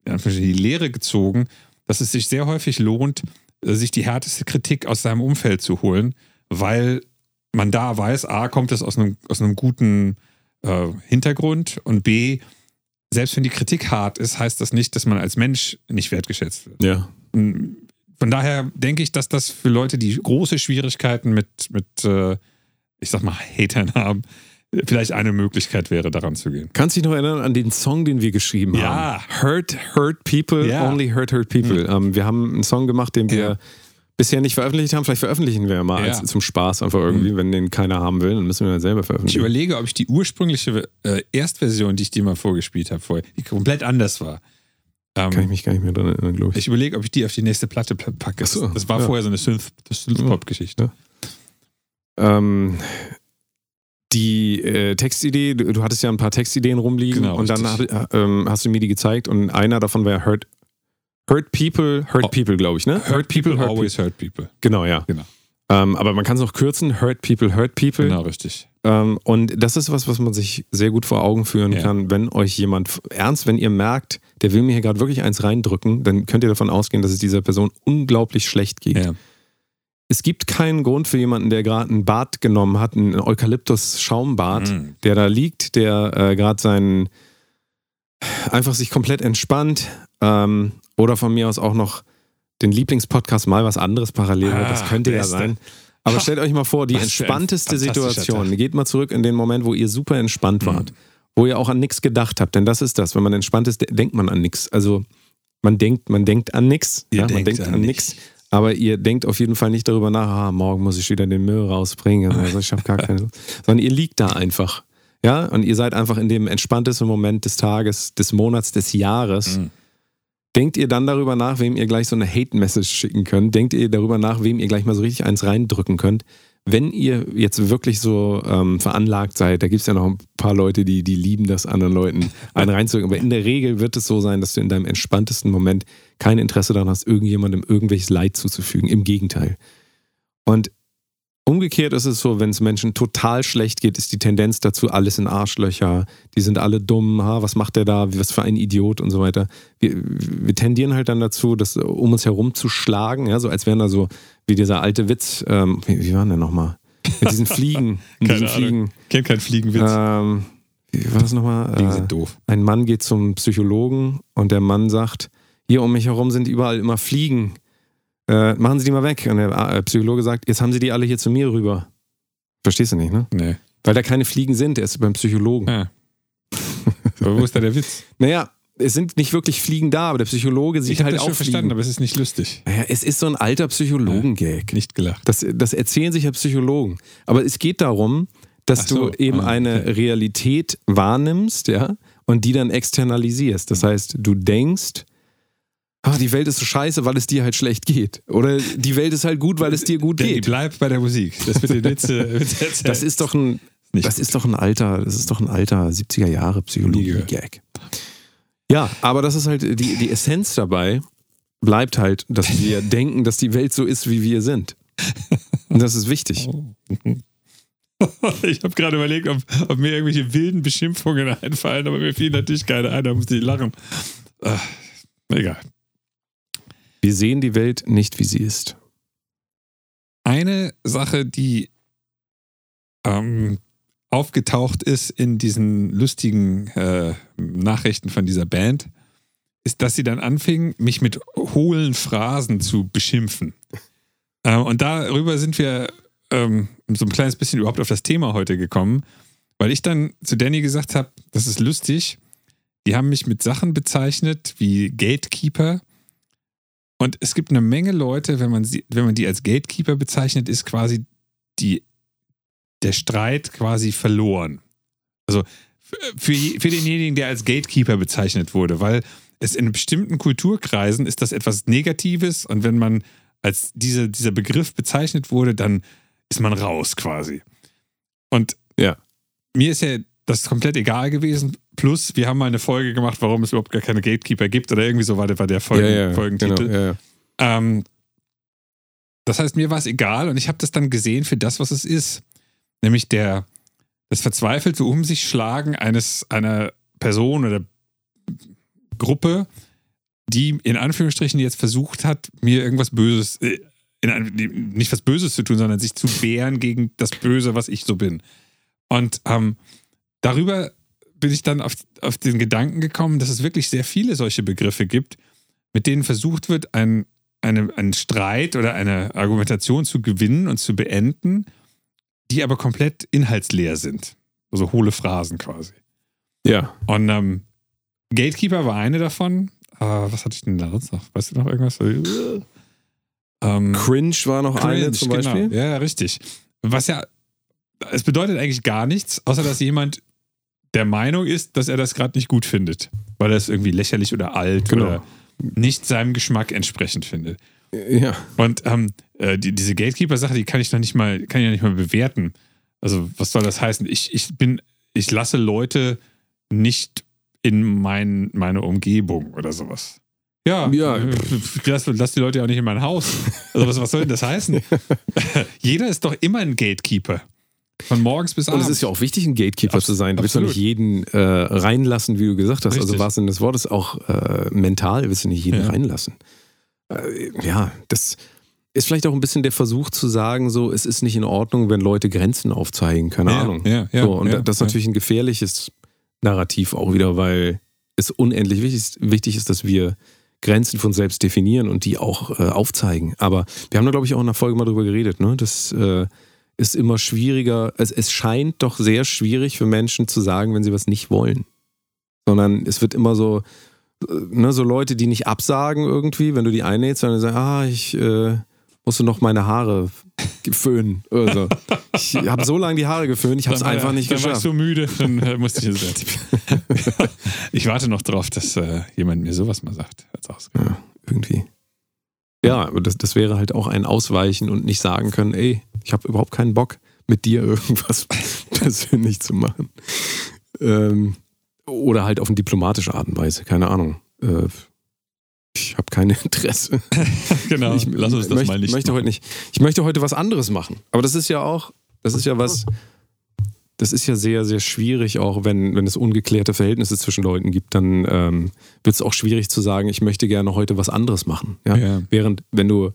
die Lehre gezogen, dass es sich sehr häufig lohnt, äh, sich die härteste Kritik aus seinem Umfeld zu holen, weil man da weiß, A, kommt es aus einem, aus einem guten äh, Hintergrund und B, selbst wenn die Kritik hart ist, heißt das nicht, dass man als Mensch nicht wertgeschätzt wird. Ja. Und Von daher denke ich, dass das für Leute, die große Schwierigkeiten mit, mit äh, ich sag mal, Hatern haben, vielleicht eine Möglichkeit wäre, daran zu gehen. Kannst du dich noch erinnern an den Song, den wir geschrieben Ja. haben? Hurt, Hurt People, Ja. Only Hurt, Hurt People. Ähm, wir haben einen Song gemacht, den wir Ja. Bisher nicht veröffentlicht haben. Vielleicht veröffentlichen wir ja mal Ja. als, zum Spaß einfach irgendwie. Wenn den keiner haben will, dann müssen wir ja selber Ich veröffentlichen. überlege, ob ich die ursprüngliche äh, Erstversion, die ich dir mal vorgespielt habe, vorher, die komplett anders war. Ähm, Kann ich mich gar nicht mehr dran erinnern, glaube ich. ich überlege, ob ich die auf die nächste Platte pl- packe. So, das war ja. vorher so eine Synth- Synth-Pop-Geschichte. Ähm, die äh, Textidee, du, du hattest ja ein paar Textideen rumliegen Genau, und dann hat, ähm, hast du mir die gezeigt und einer davon war Hurt, hurt People, Hurt Oh. People, glaube ich, ne? Hurt people, Hurt always hurt people. Genau, ja. Genau. Ähm, aber man kann es auch kürzen, Hurt People, Hurt People. Genau, richtig. Ähm, und das ist was, was man sich sehr gut vor Augen führen Ja. kann, wenn euch jemand ernst, wenn ihr merkt, der will mir hier gerade wirklich eins reindrücken, dann könnt ihr davon ausgehen, dass es dieser Person unglaublich schlecht geht. Ja. Es gibt keinen Grund für jemanden, der gerade ein Bad genommen hat, ein Eukalyptus-Schaumbad, Mhm. der da liegt, der äh, gerade seinen einfach sich komplett entspannt ähm, oder von mir aus auch noch den Lieblingspodcast mal was anderes parallel hört. Das Ah, könnte ja beste. sein. Aber stellt euch mal vor, die was entspannteste Situation. Tag. Geht mal zurück in den Moment, wo ihr super entspannt Mhm. wart, wo ihr auch an nichts gedacht habt. Denn das ist das. Wenn man entspannt ist, de- denkt man an nichts. Also man denkt, man denkt an nichts. Ja, man denkt an an nichts. nichts. Aber ihr denkt auf jeden Fall nicht darüber nach, ah, morgen muss ich wieder den Müll rausbringen. Also ich habe gar keine Lust. Sondern ihr liegt da einfach. Ja, und ihr seid einfach in dem entspanntesten Moment des Tages, des Monats, des Jahres. Mhm. Denkt ihr dann darüber nach, wem ihr gleich so eine Hate-Message schicken könnt? Denkt ihr darüber nach, wem ihr gleich mal so richtig eins reindrücken könnt? Wenn ihr jetzt wirklich so ähm, veranlagt seid, da gibt es ja noch ein paar Leute, die, die lieben das, anderen Leuten einen reinzudrücken. Aber in der Regel wird es so sein, dass du in deinem entspanntesten Moment kein Interesse daran hast, irgendjemandem irgendwelches Leid zuzufügen. Im Gegenteil. Und umgekehrt ist es so, wenn es Menschen total schlecht geht, ist die Tendenz dazu, alles in Arschlöcher, die sind alle dumm, ha, was macht der da, was für ein Idiot und so weiter. Wir, wir tendieren halt dann dazu, das um uns herum zu schlagen, ja, so als wären da so, wie dieser alte Witz, ähm, wie, wie war denn der nochmal? Mit diesen Fliegen, mit Keine diesen Ahnung. Fliegen. Kennt kein Fliegenwitz. Ähm, wie war das nochmal? Fliegen Äh, sind doof. ein Mann geht zum Psychologen und der Mann sagt, hier um mich herum sind überall immer Fliegen. Äh, machen Sie die mal weg. Und der äh, Psychologe sagt, jetzt haben Sie die alle hier zu mir rüber. Verstehst du nicht, ne? Nee. Weil da keine Fliegen sind, er ist beim Psychologen. Ja. Aber wo ist da der Witz? Naja, es sind nicht wirklich Fliegen da, aber der Psychologe sieht Ich habe halt das auch schon verstanden, Fliegen. aber es ist nicht lustig. Naja, es ist so ein alter Psychologen-Gag. Nicht gelacht. Das, das erzählen sich ja Psychologen. Aber es geht darum, dass so, du eben ah, eine okay. Realität wahrnimmst, ja, und die dann externalisierst. Das heißt, du denkst, ah, die Welt ist so scheiße, weil es dir halt schlecht geht. Oder die Welt ist halt gut, weil es dir gut Danny, geht. bleib bei der Musik. Das wird Witze erzählen. Das ist doch ein, Nicht das ist doch ein alter, das ist doch ein alter 70er Jahre Psychologie-Gag. Ja, aber das ist halt die, die Essenz dabei, bleibt halt, dass wir denken, dass die Welt so ist, wie wir sind. Und das ist wichtig. Ich habe gerade überlegt, ob, ob mir irgendwelche wilden Beschimpfungen einfallen, aber mir fiel natürlich keine ein, da musste ich lachen. Ah, egal. Wir sehen die Welt nicht, wie sie ist. Eine Sache, die ähm, aufgetaucht ist in diesen lustigen äh, Nachrichten von dieser Band, ist, dass sie dann anfingen, mich mit hohlen Phrasen zu beschimpfen. Äh, und darüber sind wir ähm, so ein kleines bisschen überhaupt auf das Thema heute gekommen, weil ich dann zu Danny gesagt habe, das ist lustig. Die haben mich mit Sachen bezeichnet wie Gatekeeper. Und es gibt eine Menge Leute, wenn man, sie, wenn man die als Gatekeeper bezeichnet, ist quasi die, der Streit quasi verloren. Also für, für denjenigen, der als Gatekeeper bezeichnet wurde, weil es in bestimmten Kulturkreisen ist das etwas Negatives und wenn man als diese, dieser Begriff bezeichnet wurde, dann ist man raus quasi. Und Ja. mir ist ja das komplett egal gewesen. Plus, wir haben mal eine Folge gemacht, warum es überhaupt gar keine Gatekeeper gibt oder irgendwie so war der, war der Folgen, Folgentitel. Genau, ja, ja. Ähm, das heißt, mir war es egal und ich habe das dann gesehen für das, was es ist. Nämlich der, das verzweifelte Um sich schlagen eines, einer Person oder Gruppe, die in Anführungsstrichen jetzt versucht hat, mir irgendwas Böses, äh, in, nicht was Böses zu tun, sondern sich zu wehren gegen das Böse, was ich so bin. Und ähm, darüber bin ich dann auf, auf den Gedanken gekommen, dass es wirklich sehr viele solche Begriffe gibt, mit denen versucht wird, ein, eine, einen Streit oder eine Argumentation zu gewinnen und zu beenden, die aber komplett inhaltsleer sind. Also hohle Phrasen quasi. ja. Und ähm, Gatekeeper war eine davon. Äh, was hatte ich denn da sonst noch? Weißt du noch irgendwas? Ähm, Cringe war noch eine Cringe, zum Beispiel. Genau. Ja, richtig. Was ja, es bedeutet eigentlich gar nichts, außer dass jemand der Meinung ist, dass er das gerade nicht gut findet, weil er es irgendwie lächerlich oder alt Genau. oder nicht seinem Geschmack entsprechend findet. Ja. Und ähm, äh, die, diese Gatekeeper-Sache, die kann ich noch nicht mal, kann ich noch nicht mal bewerten. Also, was soll das heißen? Ich, ich bin, ich lasse Leute nicht in mein, meine Umgebung oder sowas. Ja, Ja. äh, ich lass, lass die Leute ja auch nicht in mein Haus. Also, was, was soll denn das heißen? Jeder ist doch immer ein Gatekeeper. Von morgens bis Und abends. es ist ja auch wichtig, ein Gatekeeper Abs- zu sein. Du willst doch nicht jeden äh, reinlassen, wie du gesagt hast. Also Richtig. was in des Wortes auch äh, mental willst du nicht jeden Ja. reinlassen. Äh, ja, das ist vielleicht auch ein bisschen der Versuch zu sagen, so, es ist nicht in Ordnung, wenn Leute Grenzen aufzeigen, keine Ja, Ahnung. ja, ja, so, und ja, das ist natürlich ein gefährliches Narrativ auch wieder, weil es unendlich wichtig ist, wichtig ist, dass wir Grenzen von selbst definieren und die auch äh, aufzeigen. Aber wir haben da, glaube ich, auch in der Folge mal drüber geredet, ne? Das äh, ist immer schwieriger. Es, es scheint doch sehr schwierig für Menschen zu sagen, wenn sie was nicht wollen. Sondern es wird immer so, äh, ne, so Leute, die nicht absagen irgendwie, wenn du die einlädst, sondern sagen, ah, ich äh, musste noch meine Haare föhnen. Also, ich habe so lange die Haare geföhnt, ich habe es Dann einfach nicht dann war ich geschafft. so müde, dann äh, musste ich es Ich warte noch drauf, dass äh, jemand mir sowas mal sagt. Als. Ja, irgendwie. Ja, aber das, das wäre halt auch ein Ausweichen und nicht sagen können, ey, ich habe überhaupt keinen Bock, mit dir irgendwas persönlich zu machen. Ähm, oder halt auf eine diplomatische Art und Weise, keine Ahnung. Äh, ich habe kein Interesse. Genau, ich lass uns das möchte, mal nicht. möchte machen. heute nicht. Ich möchte heute was anderes machen. Aber das ist ja auch, das ist ja was, das ist ja sehr, sehr schwierig, auch wenn, wenn es ungeklärte Verhältnisse zwischen Leuten gibt, dann ähm, wird es auch schwierig zu sagen, ich möchte gerne heute was anderes machen. Ja? Ja. Während, wenn du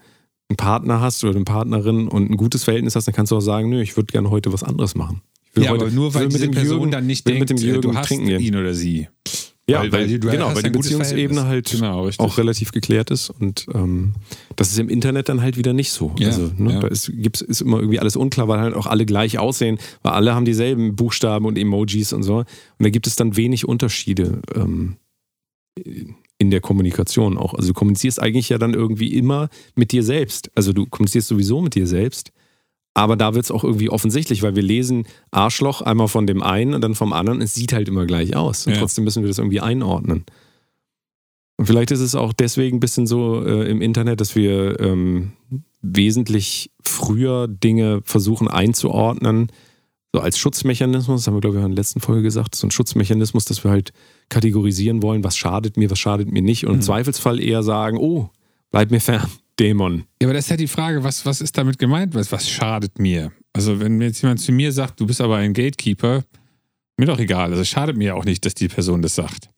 einen Partner hast oder eine Partnerin und ein gutes Verhältnis hast, dann kannst du auch sagen, nö, ich würde gerne heute was anderes machen. Ich will Ja, heute, aber nur weil diese Person dann nicht denkt, mit dem äh, Jürgen du hast trinken ihn oder sie. Ja, weil, weil, weil genau, weil die Beziehungsebene halt Genau, auch relativ geklärt ist und ähm, das ist im Internet dann halt wieder nicht so. Ja, also ne, ja. da ist, gibt's, ist immer irgendwie alles unklar, weil halt auch alle gleich aussehen, weil alle haben dieselben Buchstaben und Emojis und so. Und da gibt es dann wenig Unterschiede ähm, in der Kommunikation auch. Also du kommunizierst eigentlich ja dann irgendwie immer mit dir selbst. Also du kommunizierst sowieso mit dir selbst. Aber da wird es auch irgendwie offensichtlich, weil wir lesen Arschloch einmal von dem einen und dann vom anderen. Es sieht halt immer gleich aus. Und Ja. trotzdem müssen wir das irgendwie einordnen. Und vielleicht ist es auch deswegen ein bisschen so äh, im Internet, dass wir ähm, wesentlich früher Dinge versuchen einzuordnen, so als Schutzmechanismus, das haben wir, glaube ich, in der letzten Folge gesagt, so ein Schutzmechanismus, dass wir halt kategorisieren wollen, was schadet mir, was schadet mir nicht und im Mhm. Zweifelsfall eher sagen, oh, bleib mir fern, Dämon. Ja, aber das ist ja die Frage, was, was ist damit gemeint? Was, was schadet mir? Also, wenn jetzt jemand zu mir sagt, du bist aber ein Gatekeeper, mir doch egal. Also, es schadet mir auch nicht, dass die Person das sagt.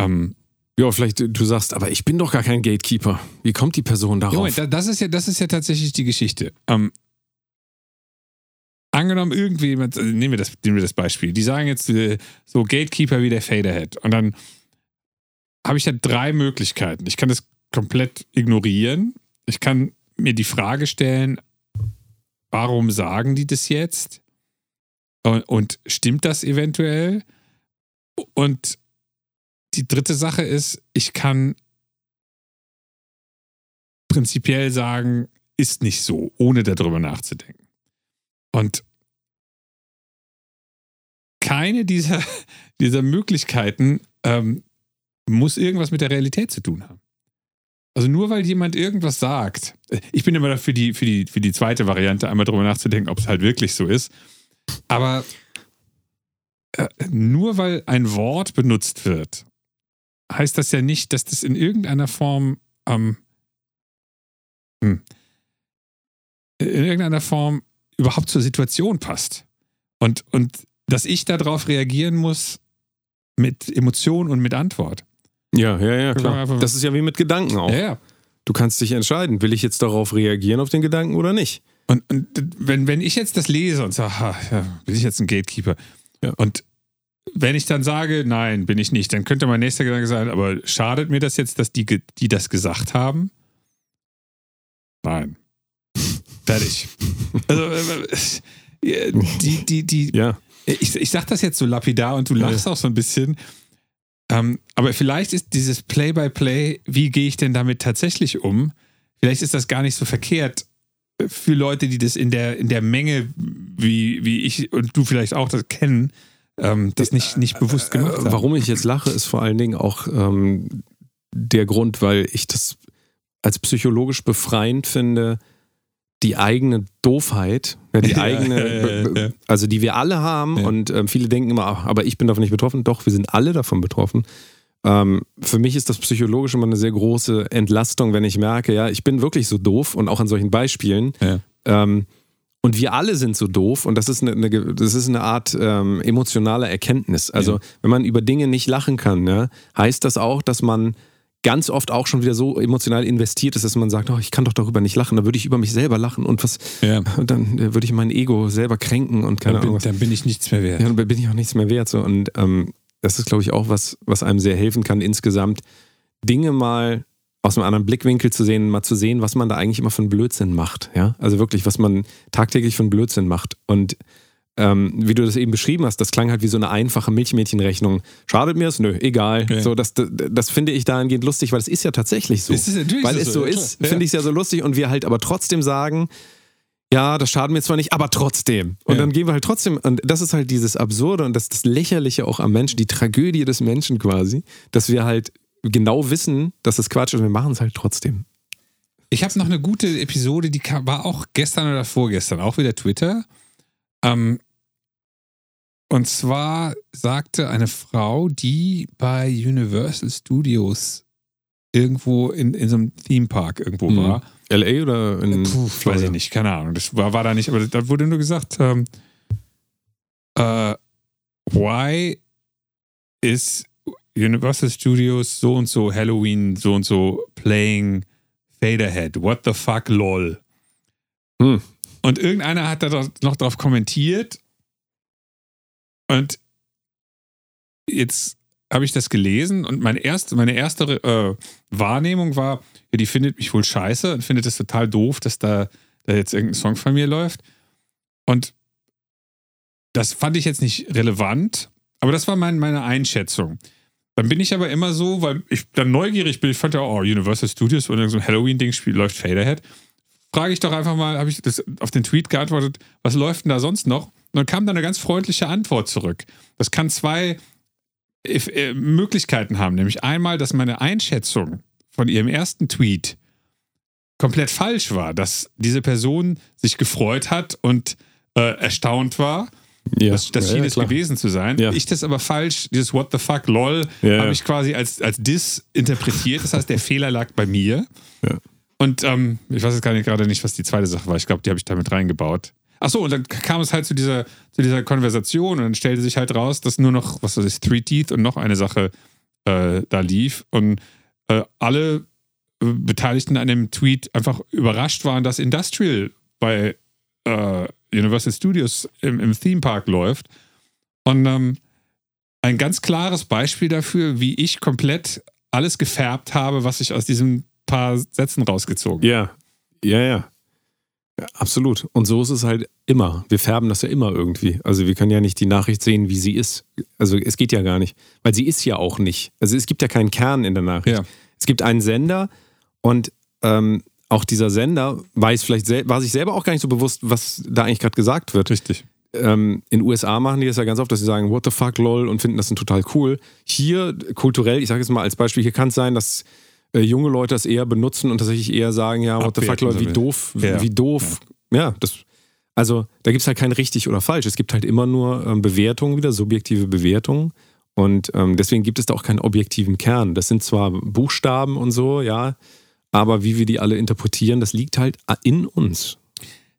Ähm, Ja, vielleicht du sagst, aber ich bin doch gar kein Gatekeeper. Wie kommt die Person darauf? Moment, da- das ist ja, das ist ja tatsächlich die Geschichte. Ähm, angenommen, irgendjemand, äh, nehmen wir, das, nehmen wir das Beispiel, die sagen jetzt äh, so Gatekeeper wie der Faderhead. Und dann habe ich ja drei Möglichkeiten. Ich kann das komplett ignorieren. Ich kann mir die Frage stellen, warum sagen die das jetzt? Und, und stimmt das eventuell? Und die dritte Sache ist, ich kann prinzipiell sagen, ist nicht so, ohne darüber nachzudenken. Und keine dieser, dieser Möglichkeiten ähm, muss irgendwas mit der Realität zu tun haben. Also nur weil jemand irgendwas sagt, ich bin immer dafür die, für, die, für die zweite Variante, einmal darüber nachzudenken, ob es halt wirklich so ist. Aber äh, nur weil ein Wort benutzt wird, heißt das ja nicht, dass das in irgendeiner Form ähm, hm, in irgendeiner Form überhaupt zur Situation passt. Und, und dass ich darauf reagieren muss mit Emotion und mit Antwort. Ja, ja, ja, klar. Das ist ja wie mit Gedanken auch. Ja, ja. Du kannst dich entscheiden, will ich jetzt darauf reagieren auf den Gedanken oder nicht? Und, und wenn, wenn ich jetzt das lese und sage, ha, ja, bin ich jetzt ein Gatekeeper? Ja. Und wenn ich dann sage, nein, bin ich nicht, dann könnte mein nächster Gedanke sein, aber schadet mir das jetzt, dass die, die das gesagt haben? Nein. Fertig. also, äh, die, die, die, Ja. ich, ich sag das jetzt so lapidar und du lachst auch so ein bisschen. Ähm, aber vielleicht ist dieses Play-by-Play, wie gehe ich denn damit tatsächlich um, vielleicht ist das gar nicht so verkehrt für Leute, die das in der, in der Menge, wie, wie ich und du vielleicht auch das kennen, ähm, das nicht, nicht bewusst gemacht haben. Warum ich jetzt lache, ist vor allen Dingen auch ähm, der Grund, weil ich das als psychologisch befreiend finde, die eigene Doofheit, die Ja, eigene, ja, ja, ja. also die wir alle haben und ähm, viele denken immer, ach, aber ich bin davon nicht betroffen. Doch, wir sind alle davon betroffen. Ähm, für mich ist das psychologisch immer eine sehr große Entlastung, wenn ich merke, ja, ich bin wirklich so doof und auch an solchen Beispielen. Ähm, und wir alle sind so doof und das ist eine, eine, das ist eine Art ähm, emotionaler Erkenntnis. Also, wenn man über Dinge nicht lachen kann, ja, heißt das auch, dass man ganz oft auch schon wieder so emotional investiert ist, dass man sagt, oh, ich kann doch darüber nicht lachen, dann würde ich über mich selber lachen und was, Ja. und dann äh, würde ich mein Ego selber kränken und keine Dann bin, Ahnung dann bin ich nichts mehr wert. Ja, dann bin ich auch nichts mehr wert. So. Und ähm, das ist, glaube ich, auch was, was einem sehr helfen kann, insgesamt Dinge mal aus einem anderen Blickwinkel zu sehen, mal zu sehen, was man da eigentlich immer einen Blödsinn macht. Ja? Also wirklich, was man tagtäglich einen Blödsinn macht. Und ähm, wie du das eben beschrieben hast, das klang halt wie so eine einfache Milchmädchenrechnung. Schadet mir es? Nö, egal. Ja. So, das, das, das finde ich dahingehend lustig, weil es ist ja tatsächlich so. Es ist natürlich weil so, es so ja, ist, finde ich es ja so lustig und wir halt aber trotzdem sagen, ja, das schadet mir zwar nicht, aber trotzdem. Und Ja. dann gehen wir halt trotzdem, und das ist halt dieses Absurde und das, das Lächerliche auch am Menschen, die Tragödie des Menschen quasi, dass wir halt genau wissen, dass es Quatsch ist und wir machen es halt trotzdem. Ich habe noch eine gute Episode, die kam, war auch gestern oder vorgestern, auch wieder Twitter. Ähm, und zwar sagte eine Frau, die bei Universal Studios irgendwo in, in so einem Theme Park irgendwo Mhm. war. LA oder in Puh, weiß ich nicht, keine Ahnung. Das war, war da nicht, aber da wurde nur gesagt, ähm, äh, why is Universal Studios so und so Halloween so und so playing Faderhead? What the fuck, lol. Hm. Und irgendeiner hat da noch drauf kommentiert und jetzt habe ich das gelesen und meine erste, meine erste äh, Wahrnehmung war, ja, die findet mich wohl scheiße und findet es total doof, dass da, da jetzt irgendein Song von mir läuft. Und das fand ich jetzt nicht relevant, aber das war mein, meine Einschätzung. Dann bin ich aber immer so, weil ich dann neugierig bin, ich fand ja, oh, Universal Studios und so ein Halloween-Ding läuft Faderhead. Frage ich doch einfach mal, habe ich das auf den Tweet geantwortet, was läuft denn da sonst noch? Und dann kam da eine ganz freundliche Antwort zurück. Das kann zwei äh, Möglichkeiten haben. Nämlich einmal, dass meine Einschätzung von ihrem ersten Tweet komplett falsch war, dass diese Person sich gefreut hat und äh, erstaunt war. Ja. Das, das Ja, schien es gewesen zu sein. Ja. Ich das aber falsch, dieses What the fuck, lol, habe ich quasi als, als Diss interpretiert. Das heißt, der Fehler lag bei mir. Und ähm, ich weiß jetzt gar nicht gerade nicht, was die zweite Sache war. Ich glaube, die habe ich damit reingebaut. Ach so, und dann kam es halt zu dieser, zu dieser Konversation und dann stellte sich halt raus, dass nur noch, was weiß ich, Three Teeth und noch eine Sache äh, da lief. Und äh, alle äh, Beteiligten an dem Tweet einfach überrascht waren, dass Industrial bei äh, Universal Studios im, im Theme Park läuft. Und ähm, ein ganz klares Beispiel dafür, wie ich komplett alles gefärbt habe, was ich aus diesen paar Sätzen rausgezogen habe. Ja, ja, ja. Ja, absolut. Und so ist es halt immer. Wir färben das ja immer irgendwie. Also wir können ja nicht die Nachricht sehen, wie sie ist. Also es geht ja gar nicht. Weil sie ist ja auch nicht. Also es gibt ja keinen Kern in der Nachricht. Ja. Es gibt einen Sender und ähm, auch dieser Sender weiß vielleicht war sich selber auch gar nicht so bewusst, was da eigentlich gerade gesagt wird. Richtig. Ähm, in USA machen die das ja ganz oft, dass sie sagen, what the fuck, lol, und finden das dann total cool. Hier kulturell, ich sage jetzt mal als Beispiel, hier kann es sein, dass äh, junge Leute das eher benutzen und tatsächlich eher sagen, ja, what the fuck, lol, wie doof, Ja. wie doof. Ja, das, also da gibt es halt kein richtig oder falsch. Es gibt halt immer nur ähm, Bewertungen wieder, subjektive Bewertungen. Und ähm, deswegen gibt es da auch keinen objektiven Kern. Das sind zwar Buchstaben und so, ja, aber wie wir die alle interpretieren, das liegt halt in uns.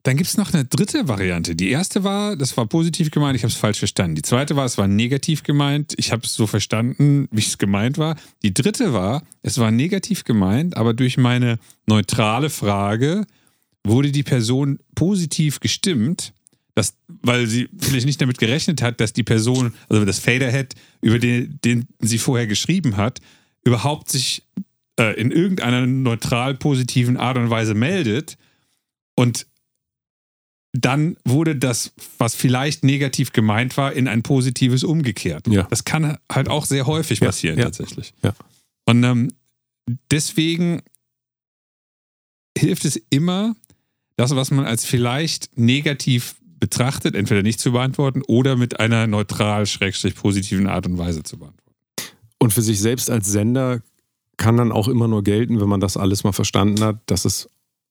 Dann gibt es noch eine dritte Variante. Die erste war, das war positiv gemeint, ich habe es falsch verstanden. Die zweite war, es war negativ gemeint, ich habe es so verstanden, wie es gemeint war. Die dritte war, es war negativ gemeint, aber durch meine neutrale Frage wurde die Person positiv gestimmt, dass, weil sie vielleicht nicht damit gerechnet hat, dass die Person, also das Faderhead, über den, den sie vorher geschrieben hat, überhaupt sich äh, in irgendeiner neutral positiven Art und Weise meldet. Und dann wurde das, was vielleicht negativ gemeint war, in ein positives umgekehrt. Ja. Das kann halt auch sehr häufig passieren, ja. tatsächlich. Ja. Und ähm, deswegen hilft es immer, das, was man als vielleicht negativ betrachtet, entweder nicht zu beantworten oder mit einer neutral-positiven Art und Weise zu beantworten. Und für sich selbst als Sender kann dann auch immer nur gelten, wenn man das alles mal verstanden hat, dass es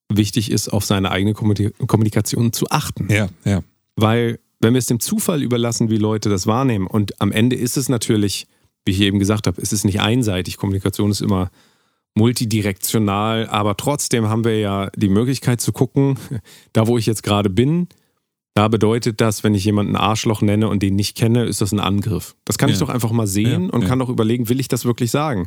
wichtig ist, auf seine eigene Kommunikation zu achten. Ja, ja. Weil, wenn wir es dem Zufall überlassen, wie Leute das wahrnehmen, und am Ende ist es natürlich, wie ich eben gesagt habe, es ist nicht einseitig. Kommunikation ist immer multidirektional, aber trotzdem haben wir ja die Möglichkeit zu gucken, da wo ich jetzt gerade bin, da bedeutet das, wenn ich jemanden Arschloch nenne und den nicht kenne, ist das ein Angriff. Das kann ja. ich doch einfach mal sehen ja, und ja. kann doch überlegen, will ich das wirklich sagen?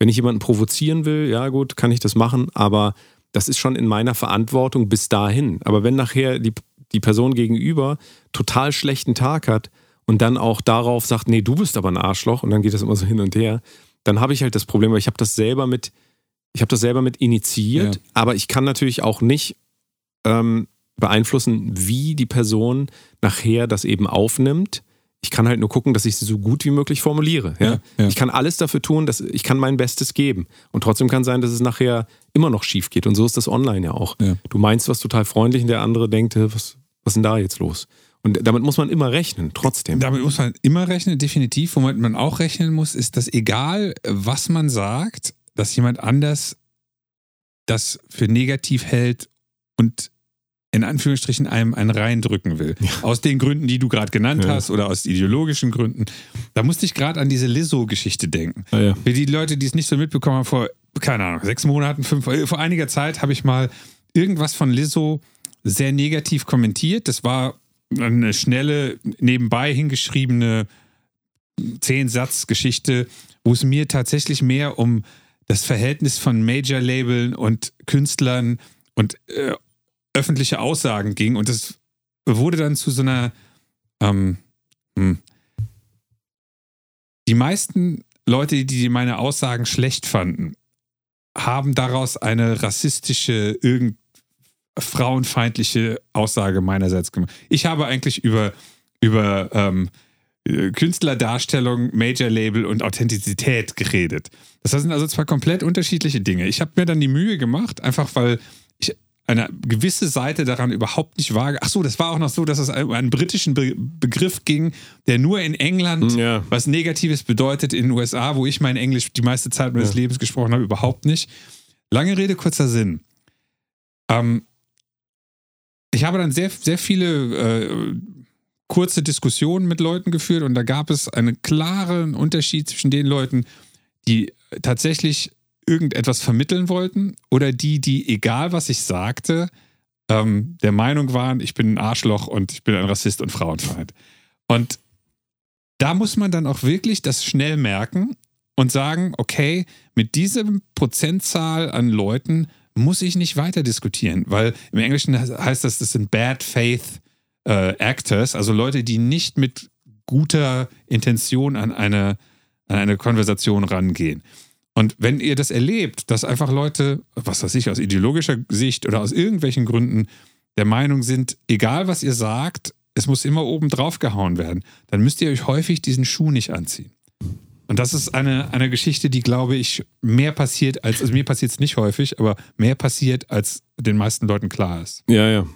Wenn ich jemanden provozieren will, ja gut, kann ich das machen, aber das ist schon in meiner Verantwortung bis dahin. Aber wenn nachher die, die Person gegenüber total schlechten Tag hat und dann auch darauf sagt, nee, du bist aber ein Arschloch und dann geht das immer so hin und her, dann habe ich halt das Problem, weil ich habe das selber mit, ich habe das selber mit initiiert, aber ich kann natürlich auch nicht ähm, beeinflussen, wie die Person nachher das eben aufnimmt. Ich kann halt nur gucken, dass ich sie so gut wie möglich formuliere. Ja? Ja, ja. Ich kann alles dafür tun, dass ich kann mein Bestes geben. Und trotzdem kann sein, dass es nachher immer noch schief geht. Und so ist das online ja auch. Du meinst was total freundlich und der andere denkt, was, was ist denn da jetzt los? Und damit muss man immer rechnen, trotzdem. Damit muss man immer rechnen, definitiv. Womit man auch rechnen muss, ist, dass egal, was man sagt, dass jemand anders das für negativ hält und in Anführungsstrichen einem einen reindrücken will. Ja. Aus den Gründen, die du gerade genannt ja. hast oder aus ideologischen Gründen. Da musste ich gerade an diese Lizzo-Geschichte denken. Ah, ja. Für die Leute, die es nicht so mitbekommen haben, vor, keine Ahnung, sechs Monaten, fünf, äh, vor einiger Zeit habe ich mal irgendwas von Lizzo sehr negativ kommentiert. Das war eine schnelle, nebenbei hingeschriebene Zehn-Satz-Geschichte, wo es mir tatsächlich mehr um das Verhältnis von Major-Labeln und Künstlern und äh, öffentliche Aussagen ging und es wurde dann zu so einer. Ähm, hm. Die meisten Leute, die meine Aussagen schlecht fanden, haben daraus eine rassistische, irgend frauenfeindliche Aussage meinerseits gemacht. Ich habe eigentlich über, über ähm, Künstlerdarstellung, Major Label und Authentizität geredet. Das sind also zwei komplett unterschiedliche Dinge. Ich habe mir dann die Mühe gemacht, einfach weil eine gewisse Seite daran überhaupt nicht vage. Ach so, das war auch noch so, dass es um einen britischen Be Begriff ging, der nur in England ja. was Negatives bedeutet, in den USA, wo ich mein Englisch die meiste Zeit meines ja. Lebens gesprochen habe, überhaupt nicht. Lange Rede, kurzer Sinn. Ähm, ich habe dann sehr, sehr viele äh, kurze Diskussionen mit Leuten geführt und da gab es einen klaren Unterschied zwischen den Leuten, die tatsächlich irgendetwas vermitteln wollten oder die, die, egal was ich sagte, ähm, der Meinung waren, ich bin ein Arschloch und ich bin ein Rassist und Frauenfeind. Und da muss man dann auch wirklich das schnell merken und sagen, okay, mit diesem Prozentzahl an Leuten muss ich nicht weiter diskutieren, weil im Englischen heißt das, das sind Bad Faith äh, Actors, also Leute, die nicht mit guter Intention an eine, an eine Konversation rangehen. Und wenn ihr das erlebt, dass einfach Leute, was weiß ich, aus ideologischer Sicht oder aus irgendwelchen Gründen der Meinung sind, egal was ihr sagt, es muss immer oben drauf gehauen werden, dann müsst ihr euch häufig diesen Schuh nicht anziehen. Und das ist eine, eine Geschichte, die, glaube ich, mehr passiert als, also mir passiert es nicht häufig, aber mehr passiert, als den meisten Leuten klar ist. Ja, ja.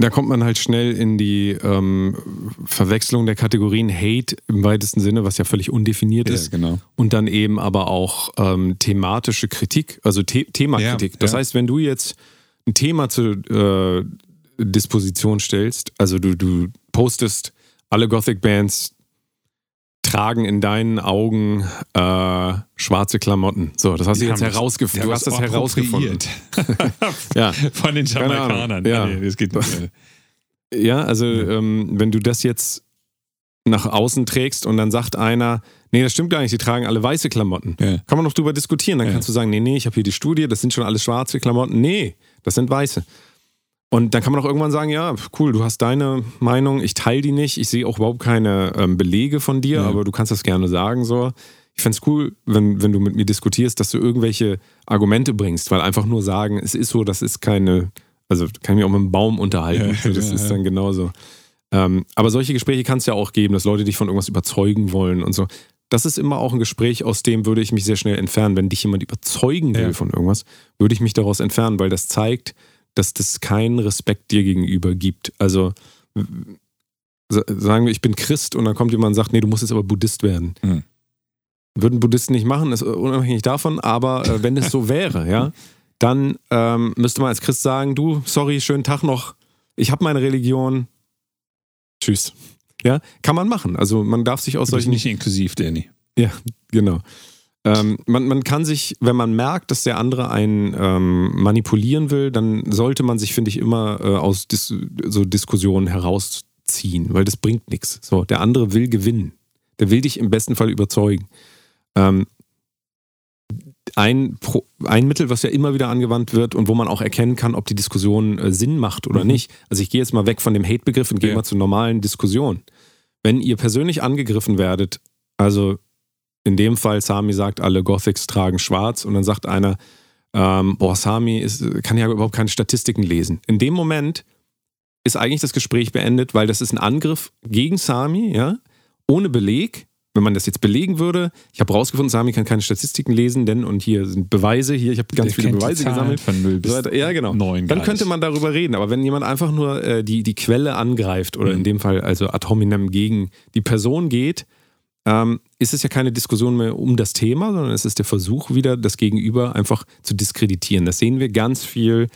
Da kommt man halt schnell in die ähm, Verwechslung der Kategorien Hate im weitesten Sinne, was ja völlig undefiniert ja, ist. Genau. Und dann eben aber auch ähm, thematische Kritik, also The Themakritik. Ja, das ja. heißt, wenn du jetzt ein Thema zur äh, Disposition stellst, also du, du postest alle Gothic Bands tragen in deinen Augen äh, schwarze Klamotten. So, das hast du jetzt herausgefunden. Du hast das herausgefunden. ja. Von den Jamaikanern. Ja. Nee, das geht nicht. Ja, also ähm, wenn du das jetzt nach außen trägst und dann sagt einer, nee, das stimmt gar nicht, die tragen alle weiße Klamotten. Ja. Kann man noch drüber diskutieren. Dann ja. kannst du sagen, nee, nee, ich habe hier die Studie, das sind schon alles schwarze Klamotten. Nee, das sind weiße. Und dann kann man auch irgendwann sagen, ja, cool, du hast deine Meinung, ich teile die nicht, ich sehe auch überhaupt keine ähm, Belege von dir, ja. aber du kannst das gerne sagen so. Ich fände es cool, wenn, wenn du mit mir diskutierst, dass du irgendwelche Argumente bringst, weil einfach nur sagen, es ist so, das ist keine, also kann ich mich auch mit einem Baum unterhalten, ja, das ja, ist dann genauso. Ähm, aber solche Gespräche kann es ja auch geben, dass Leute dich von irgendwas überzeugen wollen und so. das ist immer auch ein Gespräch, aus dem würde ich mich sehr schnell entfernen. Wenn dich jemand überzeugen will von irgendwas, würde ich mich daraus entfernen, weil das zeigt, dass das keinen Respekt dir gegenüber gibt. Also sagen wir, ich bin Christ und dann kommt jemand und sagt, nee, du musst jetzt aber Buddhist werden. Mhm. Würden Buddhisten nicht machen, ist unabhängig davon, aber äh, wenn es so wäre, ja, dann ähm, müsste man als Christ sagen, du, sorry, schönen Tag noch, ich habe meine Religion, tschüss. Ja, kann man machen. Also man darf sich aus Du bist solchen nicht inklusiv, Danny. ja, genau. Ähm, man, man kann sich, wenn man merkt, dass der andere einen ähm, manipulieren will, dann sollte man sich, finde ich, immer äh, aus Dis so Diskussionen herausziehen, weil das bringt nichts. So, der andere will gewinnen. Der will dich im besten Fall überzeugen. Ähm, ein, Pro ein Mittel, was ja immer wieder angewandt wird und wo man auch erkennen kann, ob die Diskussion äh, Sinn macht oder Mhm. nicht. Also ich gehe jetzt mal weg von dem Hate-Begriff und gehe Ja. mal zur normalen Diskussion. Wenn ihr persönlich angegriffen werdet, also in dem Fall, Sami sagt, alle Gothics tragen schwarz und dann sagt einer, ähm, boah, Sami ist, kann ja überhaupt keine Statistiken lesen. In dem Moment ist eigentlich das Gespräch beendet, weil das ist ein Angriff gegen Sami, ja, ohne Beleg. Wenn man das jetzt belegen würde, ich habe rausgefunden, Sami kann keine Statistiken lesen, denn und hier sind Beweise, hier, ich habe ganz Der viele Beweise gesammelt. Von 0 So bis. Ja, genau. 9 Dann könnte man darüber reden. Aber wenn jemand einfach nur äh, die, die Quelle angreift oder Mhm. in dem Fall also ad hominem gegen die Person geht, ähm, ist es ja keine Diskussion mehr um das Thema, sondern es ist der Versuch wieder, das Gegenüber einfach zu diskreditieren. Das sehen wir ganz viel,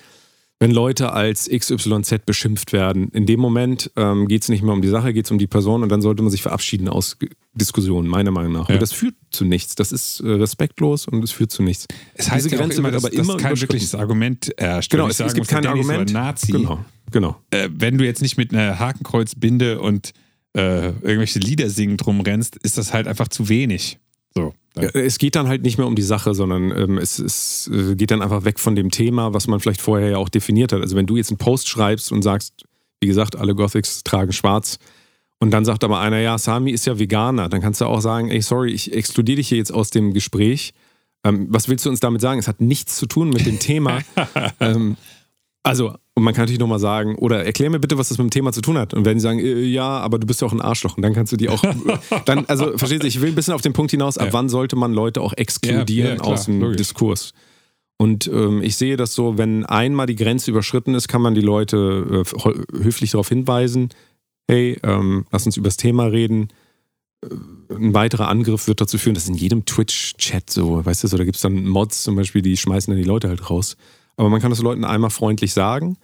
wenn Leute als XYZ beschimpft werden. In dem Moment ähm, geht es nicht mehr um die Sache, geht es um die Person und dann sollte man sich verabschieden aus Diskussionen, meiner Meinung nach. Ja. Und das führt zu nichts. Das ist äh, respektlos und es führt zu nichts. Es heißt Diese ja Grenze immer, wird dass, aber dass immer kein überschritten. wirkliches Argument herrscht. Genau, Wenn es, ich es sagen gibt kein Argument. Nazi. Genau, genau. Äh, wenn du jetzt nicht mit einer Hakenkreuzbinde und äh, irgendwelche Lieder singen drum rennst, ist das halt einfach zu wenig. So. Ja, Es geht dann halt nicht mehr um die Sache, sondern ähm, es, es äh, geht dann einfach weg von dem Thema, was man vielleicht vorher ja auch definiert hat. Also wenn du jetzt einen Post schreibst und sagst, wie gesagt, alle Gothics tragen schwarz und dann sagt aber einer, ja, Sami ist ja Veganer, dann kannst du auch sagen, ey, sorry, ich exkludiere dich hier jetzt aus dem Gespräch. Ähm, was willst du uns damit sagen? Es hat nichts zu tun mit dem Thema. ähm, also, und man kann natürlich nochmal sagen, oder erklär mir bitte, was das mit dem Thema zu tun hat. Und wenn die sagen, äh, ja, aber du bist ja auch ein Arschloch, und dann kannst du die auch, dann, also, verstehst du, ich will ein bisschen auf den Punkt hinaus, ab Ja. wann sollte man Leute auch exkludieren Ja, ja, klar, aus dem logisch. Diskurs? Und ähm, ich sehe das so, wenn einmal die Grenze überschritten ist, kann man die Leute äh, hö- höflich darauf hinweisen, hey, ähm, lass uns über das Thema reden. Äh, Ein weiterer Angriff wird dazu führen, das ist in jedem Twitch-Chat so, weißt du, so, da gibt es dann Mods zum Beispiel, die schmeißen dann die Leute halt raus. Aber man kann das Leuten einmal freundlich sagen.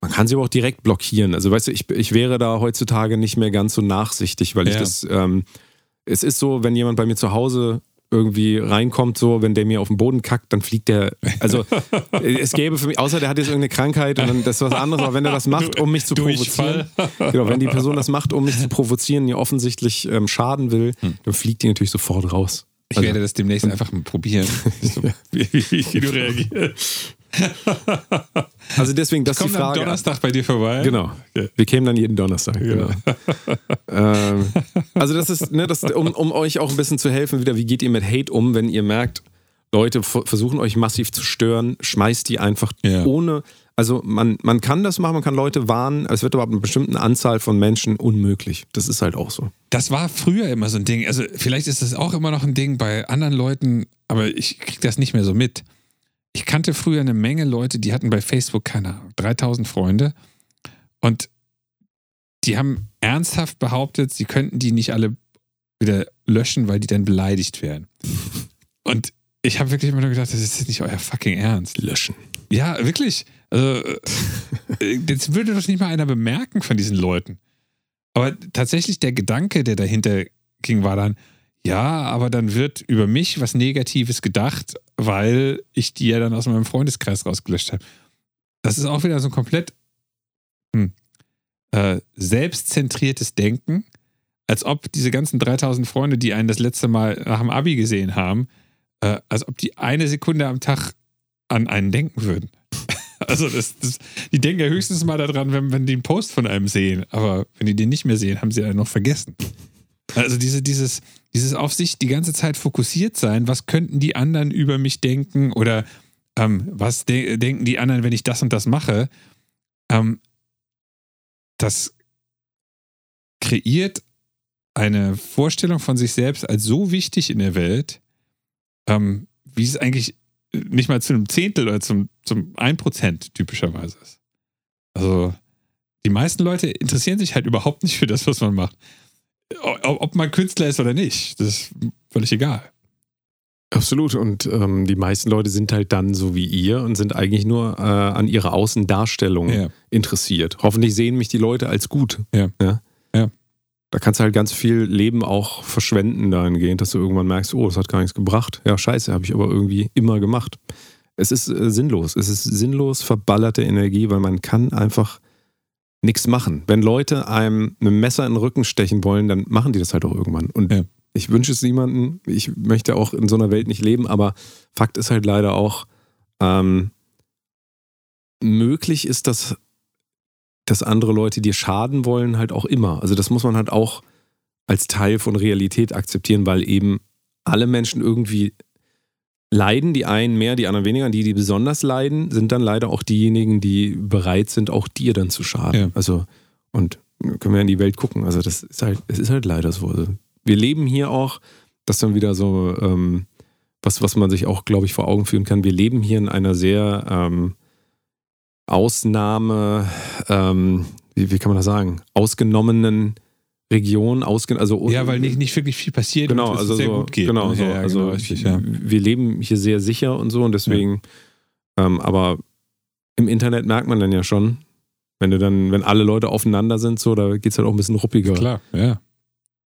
Man kann sie aber auch direkt blockieren. Also, weißt du, ich, ich wäre da heutzutage nicht mehr ganz so nachsichtig, weil ich Ja. das, ähm, es ist so, wenn jemand bei mir zu Hause irgendwie reinkommt, so, wenn der mir auf den Boden kackt, dann fliegt der. Also, es gäbe für mich, außer der hat jetzt irgendeine Krankheit und dann das ist was anderes, aber wenn er das macht, um mich zu provozieren. Genau, wenn die Person das macht, um mich zu provozieren, die offensichtlich ähm, schaden will, dann fliegt die natürlich sofort raus. Ich Also- werde das demnächst einfach mal probieren. So, wie, wie, wie du reagierst. Also deswegen, das ist die Komm am Frage. Donnerstag bei dir vorbei. Genau. Okay. Wir kämen dann jeden Donnerstag. Genau. ähm, also das ist, ne, das, um, um euch auch ein bisschen zu helfen, wieder, wie geht ihr mit Hate um, wenn ihr merkt, Leute versuchen euch massiv zu stören, schmeißt die einfach Ja. ohne, also man, man kann das machen, man kann Leute warnen, es wird aber ab einer bestimmten Anzahl von Menschen unmöglich. Das ist halt auch so. Das war früher immer so ein Ding. Also vielleicht ist das auch immer noch ein Ding bei anderen Leuten, aber ich kriege das nicht mehr so mit. Ich kannte früher eine Menge Leute, die hatten bei Facebook, keine Ahnung, 3000 Freunde und die haben ernsthaft behauptet, sie könnten die nicht alle wieder löschen, weil die dann beleidigt wären. Und ich habe wirklich immer nur gedacht, das ist nicht euer fucking Ernst. Löschen. Ja, wirklich. Also, äh, das würde doch nicht mal einer bemerken von diesen Leuten. Aber tatsächlich der Gedanke, der dahinter ging, war dann, ja, aber dann wird über mich was Negatives gedacht, weil ich die ja dann aus meinem Freundeskreis rausgelöscht habe. Das ist auch wieder so ein komplett hm, äh, selbstzentriertes Denken, als ob diese ganzen 3000 Freunde, die einen das letzte Mal nach dem Abi gesehen haben, äh, als ob die eine Sekunde am Tag an einen denken würden. Also das, das, die denken ja höchstens mal daran, wenn, wenn die einen Post von einem sehen. Aber wenn die den nicht mehr sehen, haben sie einen noch vergessen. Also diese, dieses, dieses auf sich die ganze Zeit fokussiert sein, was könnten die anderen über mich denken oder ähm, was de denken die anderen, wenn ich das und das mache, ähm, das kreiert eine Vorstellung von sich selbst als so wichtig in der Welt, ähm, wie es eigentlich nicht mal zu einem Zehntel oder zum, zum 1% typischerweise ist. Also die meisten Leute interessieren sich halt überhaupt nicht für das, was man macht. Ob man Künstler ist oder nicht, das ist völlig egal. Absolut. Und ähm, die meisten Leute sind halt dann so wie ihr und sind eigentlich nur äh, an ihrer Außendarstellung ja. interessiert. Hoffentlich sehen mich die Leute als gut. Ja. ja. ja. Da kannst du halt ganz viel Leben auch verschwenden dahingehend, dass du irgendwann merkst, oh, das hat gar nichts gebracht. Ja, scheiße, habe ich aber irgendwie immer gemacht. Es ist äh, sinnlos. Es ist sinnlos verballerte Energie, weil man kann einfach nichts machen. Wenn Leute einem ein Messer in den Rücken stechen wollen, dann machen die das halt auch irgendwann. Und ja. ich wünsche es niemandem. Ich möchte auch in so einer Welt nicht leben, aber Fakt ist halt leider auch, ähm, möglich ist das, dass andere Leute dir schaden wollen, halt auch immer. Also das muss man halt auch als Teil von Realität akzeptieren, weil eben alle Menschen irgendwie leiden, die einen mehr, die anderen weniger. Die, die besonders leiden, sind dann leider auch diejenigen, die bereit sind, auch dir dann zu schaden. Ja. Also, und können wir in die Welt gucken. Also, das ist halt, es ist halt leider so. Also, wir leben hier auch, das dann wieder so, ähm, was, was man sich auch, glaube ich, vor Augen führen kann. Wir leben hier in einer sehr ähm, Ausnahme, ähm, wie, wie kann man das sagen, ausgenommenen Region ausgehen. Also, ja, weil nicht, nicht wirklich viel passiert genau, also sehr so, gut geht. Genau, so, ja, also genau, richtig, ja. wir leben hier sehr sicher und so und deswegen, ja. ähm, aber im Internet merkt man dann ja schon, wenn du dann, wenn alle Leute aufeinander sind, so, da geht es halt auch ein bisschen ruppiger. Klar, ja.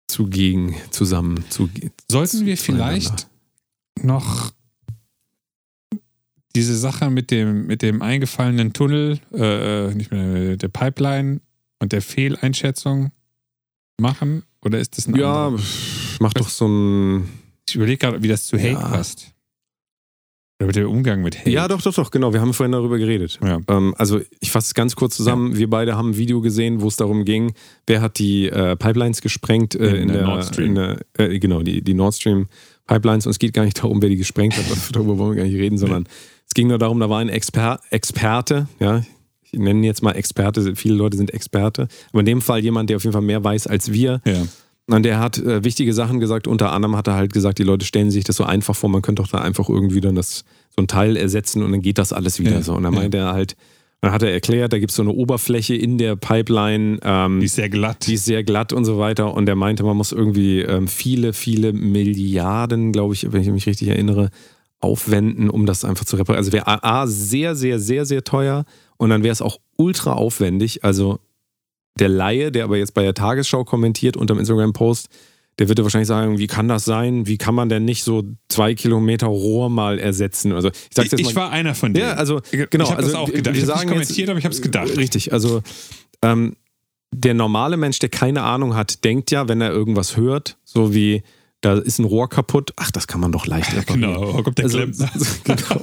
Zugegen, zusammen. Zu, Sollten wir vielleicht noch diese Sache mit dem, mit dem eingefallenen Tunnel, äh, äh nicht mehr der Pipeline und der Fehleinschätzung machen? Oder ist das ein Ja, anderer? mach doch so ein. Ich überlege gerade, wie das zu Hate ja. passt. Oder mit dem Umgang mit Hate. Ja, doch, doch, doch, genau. Wir haben vorhin darüber geredet. Ja. Ähm, also, ich fasse es ganz kurz zusammen. Ja. Wir beide haben ein Video gesehen, wo es darum ging, wer hat die äh, Pipelines gesprengt äh, in, in, der, der Nord Stream. Der, äh, genau, die, die Nord Stream Pipelines. Und es geht gar nicht darum, wer die gesprengt hat. darüber wollen wir gar nicht reden, sondern es ging nur darum, da war ein Exper Experte, ja, ich nenne jetzt mal Experte, viele Leute sind Experte, aber in dem Fall jemand, der auf jeden Fall mehr weiß als wir. Ja. Und der hat äh, wichtige Sachen gesagt. Unter anderem hat er halt gesagt, die Leute stellen sich das so einfach vor, man könnte doch da einfach irgendwie dann das, so ein Teil ersetzen und dann geht das alles wieder ja. so. Und dann ja. meinte er halt, dann hat er erklärt, da gibt es so eine Oberfläche in der Pipeline. Ähm, die ist sehr glatt. Die ist sehr glatt und so weiter. Und er meinte, man muss irgendwie ähm, viele, viele Milliarden, glaube ich, wenn ich mich richtig erinnere, aufwenden, um das einfach zu reparieren. Also wäre A, sehr, sehr, sehr, sehr teuer und dann wäre es auch ultra aufwendig. Also der Laie, der aber jetzt bei der Tagesschau kommentiert unter dem Instagram-Post, der würde wahrscheinlich sagen, wie kann das sein? Wie kann man denn nicht so zwei Kilometer Rohr mal ersetzen? Also ich, sag's jetzt ich war einer von denen. Ja, also genau. Ich habe also, das auch gedacht. Wir ich habe kommentiert, jetzt, aber ich habe es gedacht. Richtig, also ähm, der normale Mensch, der keine Ahnung hat, denkt ja, wenn er irgendwas hört, so wie da ist ein Rohr kaputt. Ach, das kann man doch leicht reparieren. Genau, kommt der also, Klempner. genau.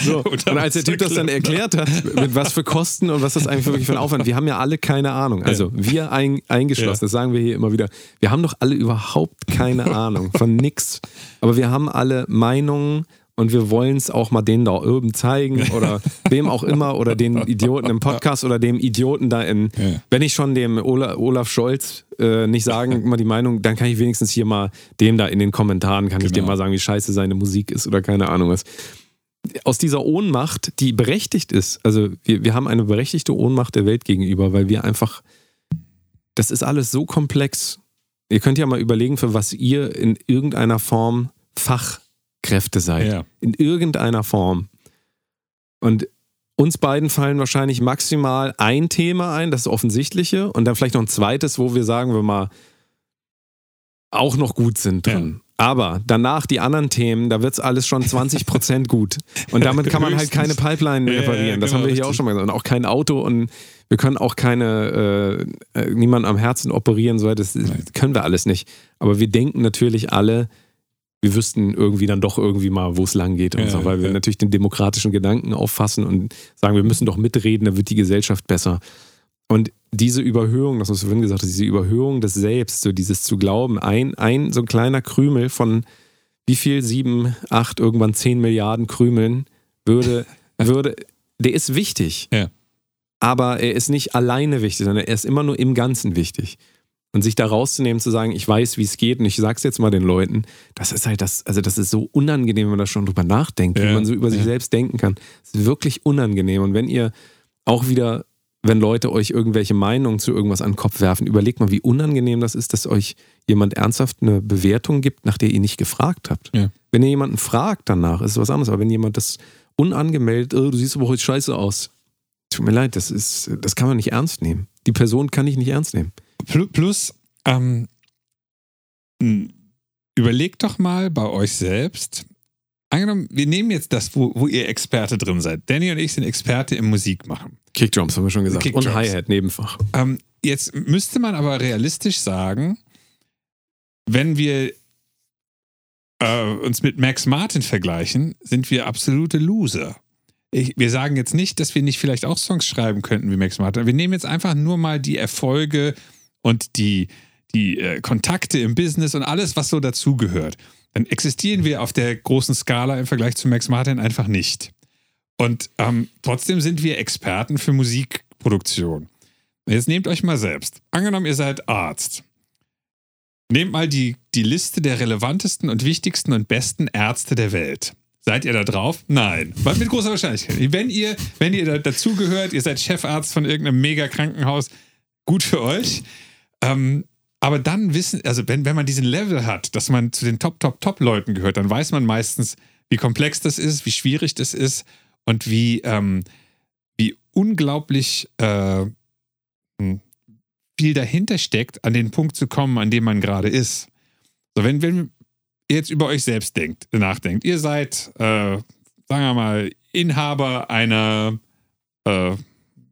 so. Und als der Typ das dann erklärt hat, mit was für Kosten und was das eigentlich wirklich für ein Aufwand, wir haben ja alle keine Ahnung. Also wir ein, eingeschlossen, das sagen wir hier immer wieder. Wir haben doch alle überhaupt keine Ahnung von nix. Aber wir haben alle Meinungen und wir wollen es auch mal denen da oben zeigen oder wem auch immer oder den Idioten im Podcast oder dem Idioten da in, ja. wenn ich schon dem Olaf, Olaf Scholz äh, nicht sagen, mal die Meinung, dann kann ich wenigstens hier mal dem da in den Kommentaren, kann genau. ich dem mal sagen, wie scheiße seine Musik ist oder keine Ahnung was. Aus dieser Ohnmacht, die berechtigt ist, also wir, wir haben eine berechtigte Ohnmacht der Welt gegenüber, weil wir einfach, das ist alles so komplex. Ihr könnt ja mal überlegen, für was ihr in irgendeiner Form Fach Kräfte seid. Ja. In irgendeiner Form. Und uns beiden fallen wahrscheinlich maximal ein Thema ein, das offensichtliche, und dann vielleicht noch ein zweites, wo wir sagen wir mal auch noch gut sind drin. Ja. Aber danach die anderen Themen, da wird es alles schon 20% gut. Und damit kann man halt keine Pipeline reparieren. Ja, das genau, haben wir hier auch schon mal gesagt. Und auch kein Auto und wir können auch keine, äh, äh niemanden am Herzen operieren. So, das, das können wir alles nicht. Aber wir denken natürlich alle, wir wüssten irgendwie dann doch irgendwie mal, wo es lang geht und ja, so, weil wir natürlich den demokratischen Gedanken auffassen und sagen, wir müssen doch mitreden, dann wird die Gesellschaft besser. Und diese Überhöhung, das was du vorhin gesagt hast, diese Überhöhung des Selbst, so dieses zu glauben, ein, ein so ein kleiner Krümel von wie viel? Sieben, acht, irgendwann zehn Milliarden Krümeln würde, würde, der ist wichtig. Ja. Aber er ist nicht alleine wichtig, sondern er ist immer nur im Ganzen wichtig. Und sich da rauszunehmen, zu sagen, ich weiß, wie es geht und ich sag's jetzt mal den Leuten, das ist halt das, also das ist so unangenehm, wenn man da schon drüber nachdenkt, Ja, wie man so über sich ja. selbst denken kann. Das ist wirklich unangenehm. Und wenn ihr auch wieder, wenn Leute euch irgendwelche Meinungen zu irgendwas an den Kopf werfen, überlegt mal, wie unangenehm das ist, dass euch jemand ernsthaft eine Bewertung gibt, nach der ihr nicht gefragt habt. Ja. Wenn ihr jemanden fragt danach, ist es was anderes. Aber wenn jemand das unangemeldet, oh, du siehst aber heute scheiße aus. Tut mir leid, das ist, das kann man nicht ernst nehmen. Die Person kann ich nicht ernst nehmen. Pl- Plus, ähm, überlegt doch mal bei euch selbst. Angenommen, wir nehmen jetzt das, wo, wo ihr Experte drin seid. Danny und ich sind Experte im Musikmachen. Kickdrums haben wir schon gesagt. Kickdrums. Und Hi-Hat nebenfach. Ähm, jetzt müsste man aber realistisch sagen, wenn wir äh, uns mit Max Martin vergleichen, sind wir absolute Loser. Ich, wir sagen jetzt nicht, dass wir nicht vielleicht auch Songs schreiben könnten wie Max Martin. Wir nehmen jetzt einfach nur mal die Erfolge und die, die äh, Kontakte im Business und alles, was so dazugehört. Dann existieren wir auf der großen Skala im Vergleich zu Max Martin einfach nicht. Und ähm, trotzdem sind wir Experten für Musikproduktion. Jetzt nehmt euch mal selbst. Angenommen, ihr seid Arzt. Nehmt mal die, die Liste der relevantesten und wichtigsten und besten Ärzte der Welt. Seid ihr da drauf? Nein. Weil Mit großer Wahrscheinlichkeit. Wenn ihr, wenn ihr da dazugehört, ihr seid Chefarzt von irgendeinem Mega-Krankenhaus, gut für euch. Ähm, aber dann wissen, also wenn, wenn man diesen Level hat, dass man zu den Top, Top, Top-Leuten gehört, dann weiß man meistens, wie komplex das ist, wie schwierig das ist und wie, ähm, wie unglaublich äh, hm, viel dahinter steckt, an den Punkt zu kommen, an dem man gerade ist. So, wenn, wenn ihr jetzt über euch selbst denkt, nachdenkt, ihr seid, äh, sagen wir mal, Inhaber einer, äh,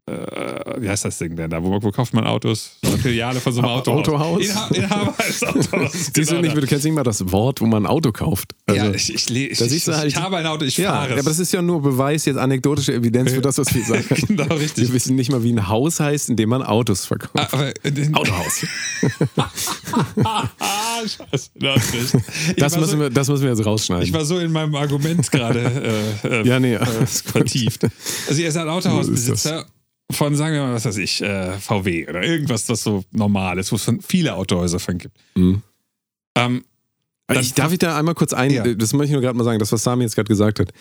äh, wie heißt das Ding denn da? Wo, wo kauft man Autos? So eine Filiale von so einem Autohaus. Autohaus? Inha Inhaber Autohaus. Siehst du Genau nicht, da. du kennst nicht mal das Wort, wo man ein Auto kauft. Also, ja, ich, ich, ich, da siehst du halt- ich habe ein Auto, ich ja, fahre ja, es. aber das ist ja nur Beweis, jetzt anekdotische Evidenz für das, was wir sagen. genau, richtig. Wir wissen nicht mal, wie ein Haus heißt, in dem man Autos verkauft. Aber, äh, Autohaus. ah, scheiße, du Das war müssen, so, wir, das müssen wir jetzt rausschneiden. Ich war so in meinem Argument gerade äh, äh, ja, nee. äh, vertieft. Also ihr seid Autohausbesitzer von, sagen wir mal, was weiß ich, äh, VW oder irgendwas, das so normal ist, wo es von viele Autohäuser von gibt. Mhm. Ähm, Dann- Ich, darf ich da einmal kurz ein, Ja. das möchte ich nur gerade mal sagen, das, was Sami jetzt gerade gesagt hat.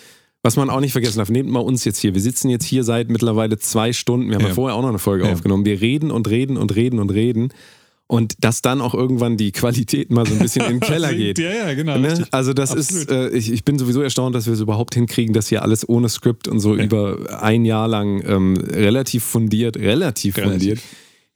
Was man auch nicht vergessen darf, nehmt mal uns jetzt hier. Wir sitzen jetzt hier seit mittlerweile zwei Stunden. Wir haben ja, Ja. vorher auch noch eine Folge Ja. aufgenommen. Wir reden und reden und reden und reden. Und dass dann auch irgendwann die Qualität mal so ein bisschen in den Keller geht. Ja, ja, genau. Ne? Also das Absolut. ist, äh, ich, ich bin sowieso erstaunt, dass wir es überhaupt hinkriegen, das hier alles ohne Skript und so Ja. über ein Jahr lang ähm, relativ fundiert, relativ, Relativ. fundiert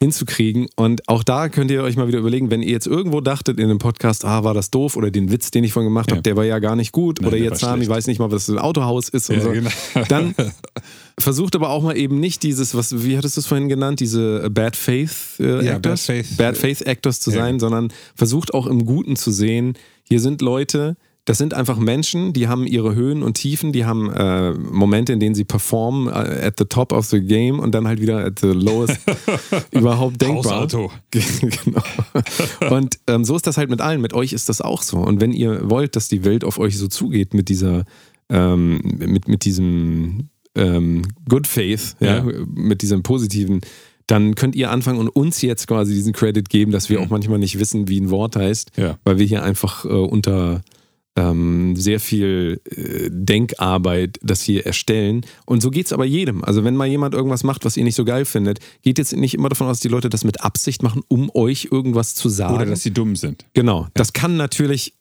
hinzukriegen. Und auch da könnt ihr euch mal wieder überlegen, wenn ihr jetzt irgendwo dachtet in dem Podcast, ah, war das doof oder den Witz, den ich von gemacht Ja. habe, der war ja gar nicht gut Nein, oder der jetzt Sami schlecht. weiß nicht mal, was ein Autohaus ist und Ja, so. genau. Dann versucht aber auch mal eben nicht dieses, was, wie hattest du es vorhin genannt, diese äh, Bad Faith äh, Ja, Actors? Bad Faith. Bad Faith Actors zu sein, sondern versucht auch im Guten zu sehen, hier sind Leute, das sind einfach Menschen, die haben ihre Höhen und Tiefen, die haben äh, Momente, in denen sie performen äh, at the top of the game und dann halt wieder at the lowest überhaupt denkbar. Hausauto. genau. Und ähm, so ist das halt mit allen. Mit euch ist das auch so. Und wenn ihr wollt, dass die Welt auf euch so zugeht mit dieser, ähm, mit, mit diesem ähm, Good Faith, ja, Ja. mit diesem positiven, dann könnt ihr anfangen und uns jetzt quasi diesen Credit geben, dass wir Mhm. auch manchmal nicht wissen, wie ein Wort heißt, Ja. weil wir hier einfach äh, unter ähm, sehr viel äh, Denkarbeit das hier erstellen. Und so geht es aber jedem. Also wenn mal jemand irgendwas macht, was ihr nicht so geil findet, geht jetzt nicht immer davon aus, dass die Leute das mit Absicht machen, um euch irgendwas zu sagen. Oder dass sie dumm sind. Genau. Das kann natürlich,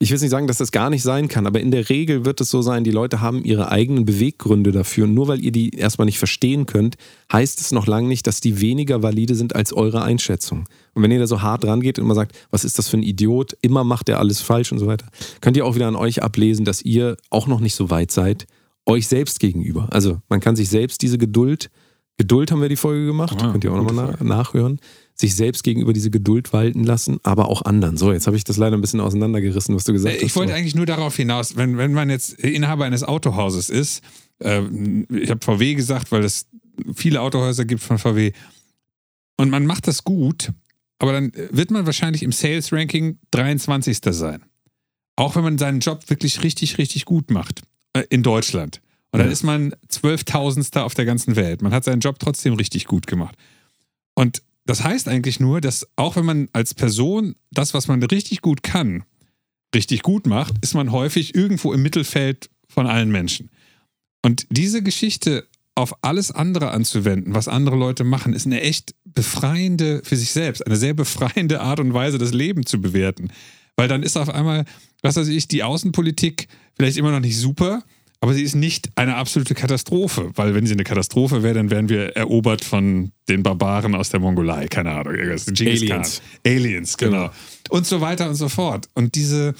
ich will nicht sagen, dass das gar nicht sein kann, aber in der Regel wird es so sein, die Leute haben ihre eigenen Beweggründe dafür. Und nur weil ihr die erstmal nicht verstehen könnt, heißt es noch lange nicht, dass die weniger valide sind als eure Einschätzung. Und wenn ihr da so hart rangeht und immer sagt, was ist das für ein Idiot, immer macht er alles falsch und so weiter, könnt ihr auch wieder an euch ablesen, dass ihr auch noch nicht so weit seid, euch selbst gegenüber. Also man kann sich selbst diese Geduld, Geduld haben wir die Folge gemacht, Ah, könnt ihr auch nochmal na Folge. Sich selbst gegenüber diese Geduld walten lassen, aber auch anderen. So, jetzt habe ich das leider ein bisschen auseinandergerissen, was du gesagt Äh, hast. Ich wollte eigentlich nur darauf hinaus, wenn, wenn man jetzt Inhaber eines Autohauses ist, äh, ich habe VW gesagt, weil es viele Autohäuser gibt von VW, und man macht das gut, aber dann wird man wahrscheinlich im Sales-Ranking 23. sein. Auch wenn man seinen Job wirklich richtig, richtig gut macht äh, in Deutschland. Und dann Ja. ist man 12.000. auf der ganzen Welt. Man hat seinen Job trotzdem richtig gut gemacht. Und das heißt eigentlich nur, dass auch wenn man als Person das, was man richtig gut kann, richtig gut macht, ist man häufig irgendwo im Mittelfeld von allen Menschen. Und diese Geschichte auf alles andere anzuwenden, was andere Leute machen, ist eine echt befreiende für sich selbst, eine sehr befreiende Art und Weise, das Leben zu bewerten. Weil dann ist auf einmal, was weiß ich, die Außenpolitik vielleicht immer noch nicht super, aber sie ist nicht eine absolute Katastrophe, weil wenn sie eine Katastrophe wäre, dann wären wir erobert von den Barbaren aus der Mongolei, keine Ahnung, Aliens. Aliens, genau. genau. Und so weiter und so fort. Und diese,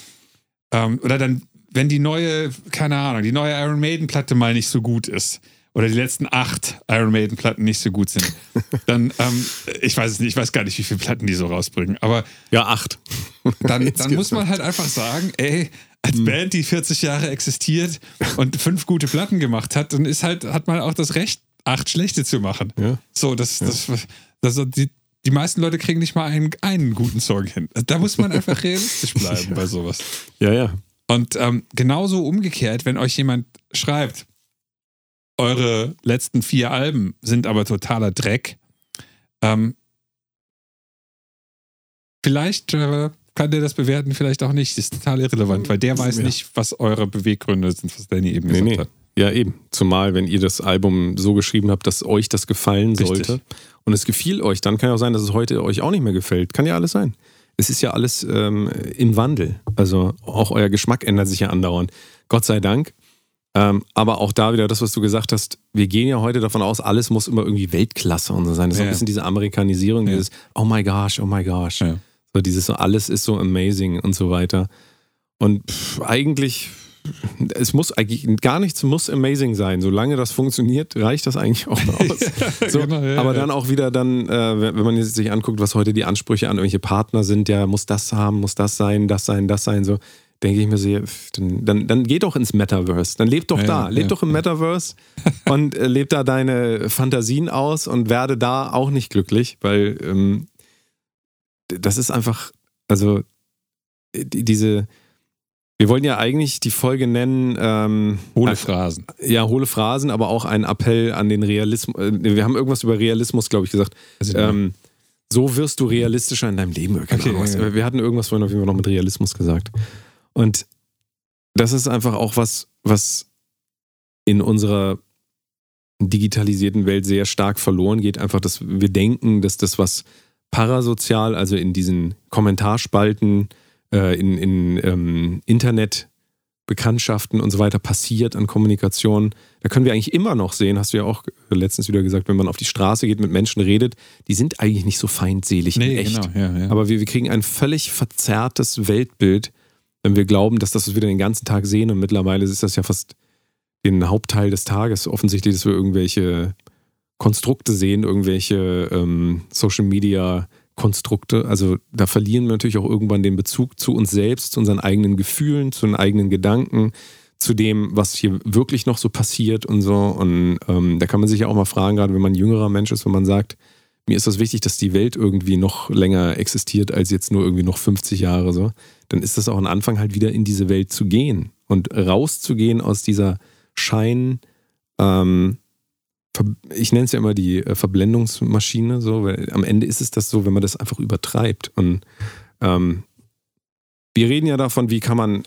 ähm, oder dann, wenn die neue, keine Ahnung, die neue Iron Maiden-Platte mal nicht so gut ist, oder die letzten acht Iron Maiden-Platten nicht so gut sind, dann, ähm, ich weiß es nicht, ich weiß gar nicht, wie viele Platten die so rausbringen, aber. Ja, acht. Dann, dann muss man halt einfach sagen, ey, als mhm. Band, die 40 Jahre existiert und fünf gute Platten gemacht hat, dann ist halt, hat man auch das Recht, acht schlechte zu machen. Ja. So, das, ja. das, das, das, die, die meisten Leute kriegen nicht mal einen, einen guten Song hin. Da muss man einfach realistisch bleiben ja. bei sowas. Ja, ja. Und ähm, genauso umgekehrt, wenn euch jemand schreibt, eure letzten vier Alben sind aber totaler Dreck. Ähm, vielleicht äh, kann der das bewerten, vielleicht auch nicht. Das ist total irrelevant, weil der weiß ja. nicht, was eure Beweggründe sind, was Danny eben nee, gesagt nee. hat. Ja, eben. Zumal, wenn ihr das Album so geschrieben habt, dass euch das gefallen Richtig. sollte und es gefiel euch, dann kann ja auch sein, dass es heute euch auch nicht mehr gefällt. Kann ja alles sein. Es ist ja alles ähm, im Wandel. Also auch euer Geschmack ändert sich ja andauernd. Gott sei Dank. Ähm, aber auch da wieder das, was du gesagt hast, wir gehen ja heute davon aus, alles muss immer irgendwie Weltklasse und so sein. Das ist ja. ein bisschen diese Amerikanisierung, ja. dieses Oh my gosh, oh my gosh. Ja. So dieses so, alles ist so amazing und so weiter. Und pff, eigentlich, es muss eigentlich gar nichts muss amazing sein. Solange das funktioniert, reicht das eigentlich auch aus. so, genau, aber dann auch wieder dann, äh, wenn man sich anguckt, was heute die Ansprüche an irgendwelche Partner sind, ja, muss das haben, muss das sein, das sein, das sein, so denke ich mir so, dann, dann, dann geh doch ins Metaverse. Dann leb doch ja, da. Leb ja, doch im Metaverse und äh, leb da deine Fantasien aus und werde da auch nicht glücklich, weil ähm, das ist einfach, also diese, wir wollen ja eigentlich die Folge nennen. Ähm, hohle Phrasen. Ja, hohle Phrasen, aber auch ein Appell an den Realismus. Äh, wir haben irgendwas über Realismus, glaube ich, gesagt. Also, ähm, so wirst du realistischer in deinem Leben. Okay, ja, Wir hatten irgendwas vorhin auf jeden Fall noch mit Realismus gesagt. Und das ist einfach auch was, was in unserer digitalisierten Welt sehr stark verloren geht. Einfach, dass wir denken, dass das, was parasozial, also in diesen Kommentarspalten, äh, in, in ähm, Internetbekanntschaften und so weiter passiert an Kommunikation, da können wir eigentlich immer noch sehen, hast du ja auch letztens wieder gesagt, wenn man auf die Straße geht, mit Menschen redet, die sind eigentlich nicht so feindselig nee, echt. Genau, ja, ja. Aber wir, wir kriegen ein völlig verzerrtes Weltbild wenn wir glauben, dass das wieder den ganzen Tag sehen und mittlerweile ist das ja fast den Hauptteil des Tages offensichtlich, dass wir irgendwelche Konstrukte sehen, irgendwelche ähm, Social Media Konstrukte. Also da verlieren wir natürlich auch irgendwann den Bezug zu uns selbst, zu unseren eigenen Gefühlen, zu den eigenen Gedanken, zu dem, was hier wirklich noch so passiert und so. Und ähm, da kann man sich ja auch mal fragen, gerade wenn man ein jüngerer Mensch ist, wenn man sagt, mir ist das wichtig, dass die Welt irgendwie noch länger existiert als jetzt nur irgendwie noch 50 Jahre so, dann ist das auch ein Anfang halt wieder in diese Welt zu gehen und rauszugehen aus dieser Schein, ähm, ich nenne es ja immer die äh, Verblendungsmaschine, so, weil am Ende ist es das so, wenn man das einfach übertreibt. Und ähm, wir reden ja davon, wie kann man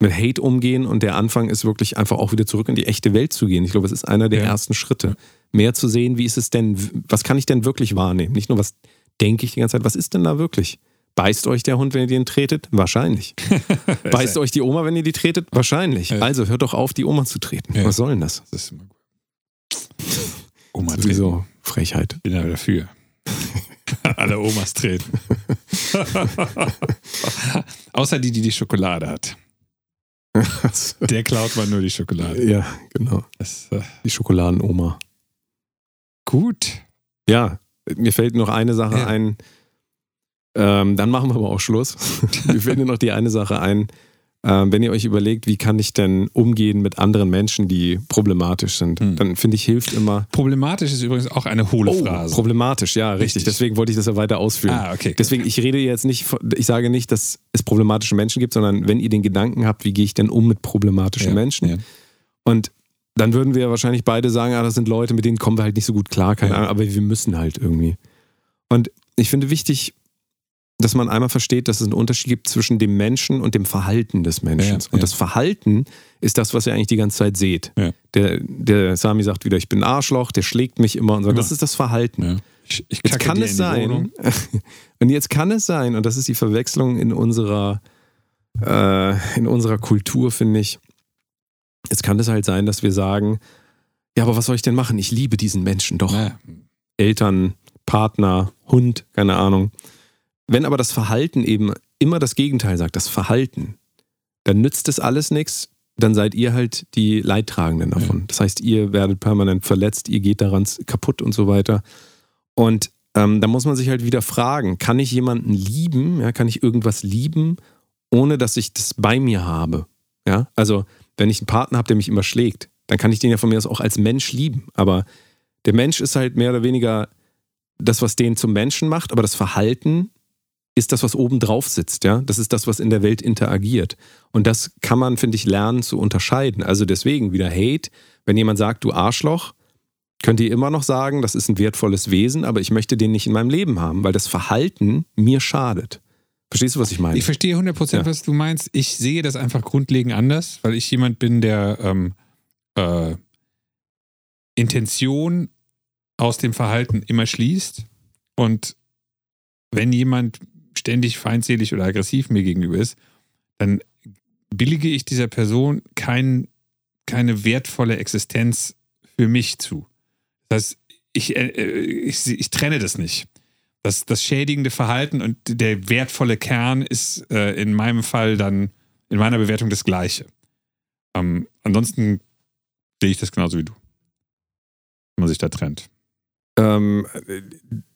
mit Hate umgehen und der Anfang ist wirklich einfach auch wieder zurück in die echte Welt zu gehen. Ich glaube, es ist einer der ja. ersten Schritte. Mehr zu sehen, wie ist es denn, was kann ich denn wirklich wahrnehmen? Nicht nur, was denke ich die ganze Zeit, was ist denn da wirklich? Beißt euch der Hund, wenn ihr den tretet? Wahrscheinlich. Beißt euch die Oma, wenn ihr die tretet? Wahrscheinlich. Also hört doch auf, die Oma zu treten. Ja. Was soll denn das? Das ist immer gut. Oma treten. Sowieso Frechheit. Bin ja dafür. Alle Omas treten. Außer die, die die Schokolade hat. Der klaut man nur die Schokolade. Ja, genau. Das, äh die Schokoladenoma. Gut. Ja, mir fällt noch eine Sache ja. ein. Ähm, dann machen wir aber auch Schluss. mir fällt nur noch die eine Sache ein. Ähm, wenn ihr euch überlegt, wie kann ich denn umgehen mit anderen Menschen, die problematisch sind, hm. dann finde ich, hilft immer. Problematisch ist übrigens auch eine hohle oh, Phrase. Problematisch, ja, richtig. richtig. Deswegen wollte ich das ja weiter ausführen. Ah, okay. Deswegen, ich rede jetzt nicht, ich sage nicht, dass es problematische Menschen gibt, sondern wenn ihr den Gedanken habt, wie gehe ich denn um mit problematischen ja, Menschen? Ja. Und dann würden wir wahrscheinlich beide sagen, ah, das sind Leute, mit denen kommen wir halt nicht so gut klar, keine ja. Ahnung, aber wir müssen halt irgendwie. Und ich finde wichtig, dass man einmal versteht, dass es einen Unterschied gibt zwischen dem Menschen und dem Verhalten des Menschen. Ja, und ja. das Verhalten ist das, was ihr eigentlich die ganze Zeit seht. Ja. Der, der Sami sagt wieder, ich bin Arschloch, der schlägt mich immer und so. Das ist das Verhalten. Ich, ich Jetzt kann es sein, und jetzt kann es sein, und das ist die Verwechslung in unserer, äh, in unserer Kultur, finde ich. Jetzt kann es halt sein, dass wir sagen, ja, aber was soll ich denn machen? Ich liebe diesen Menschen doch. Eltern, Partner, Hund, keine Ahnung. Wenn aber das Verhalten eben immer das Gegenteil sagt, das Verhalten, dann nützt es alles nichts, dann seid ihr halt die Leidtragenden davon. Das heißt, ihr werdet permanent verletzt, ihr geht daran kaputt und so weiter. Und ähm, da muss man sich halt wieder fragen, kann ich jemanden lieben, ja, kann ich irgendwas lieben, ohne dass ich das bei mir habe? Ja, also wenn ich einen Partner habe, der mich immer schlägt, dann kann ich den ja von mir aus auch als Mensch lieben. Aber der Mensch ist halt mehr oder weniger das, was den zum Menschen macht, aber das Verhalten ist das, was oben drauf sitzt, ja. Das ist das, was in der Welt interagiert. Und das kann man, finde ich, lernen zu unterscheiden. Also deswegen wieder Hate. Wenn jemand sagt, du Arschloch, könnt ihr immer noch sagen, das ist ein wertvolles Wesen, aber ich möchte den nicht in meinem Leben haben, weil das Verhalten mir schadet. Verstehst du, was ich meine? Ich verstehe 100%, Ja. was du meinst. Ich sehe das einfach grundlegend anders, weil ich jemand bin, der ähm, äh, Intention aus dem Verhalten immer schließt. Und wenn jemand ständig feindselig oder aggressiv mir gegenüber ist, dann billige ich dieser Person kein, keine wertvolle Existenz für mich zu. Das heißt, ich, äh, ich, ich trenne das nicht. Das, das schädigende Verhalten und der wertvolle Kern ist äh, in meinem Fall dann in meiner Bewertung das Gleiche. Ähm, ansonsten sehe ich das genauso wie du. Wenn man sich da trennt. Ähm,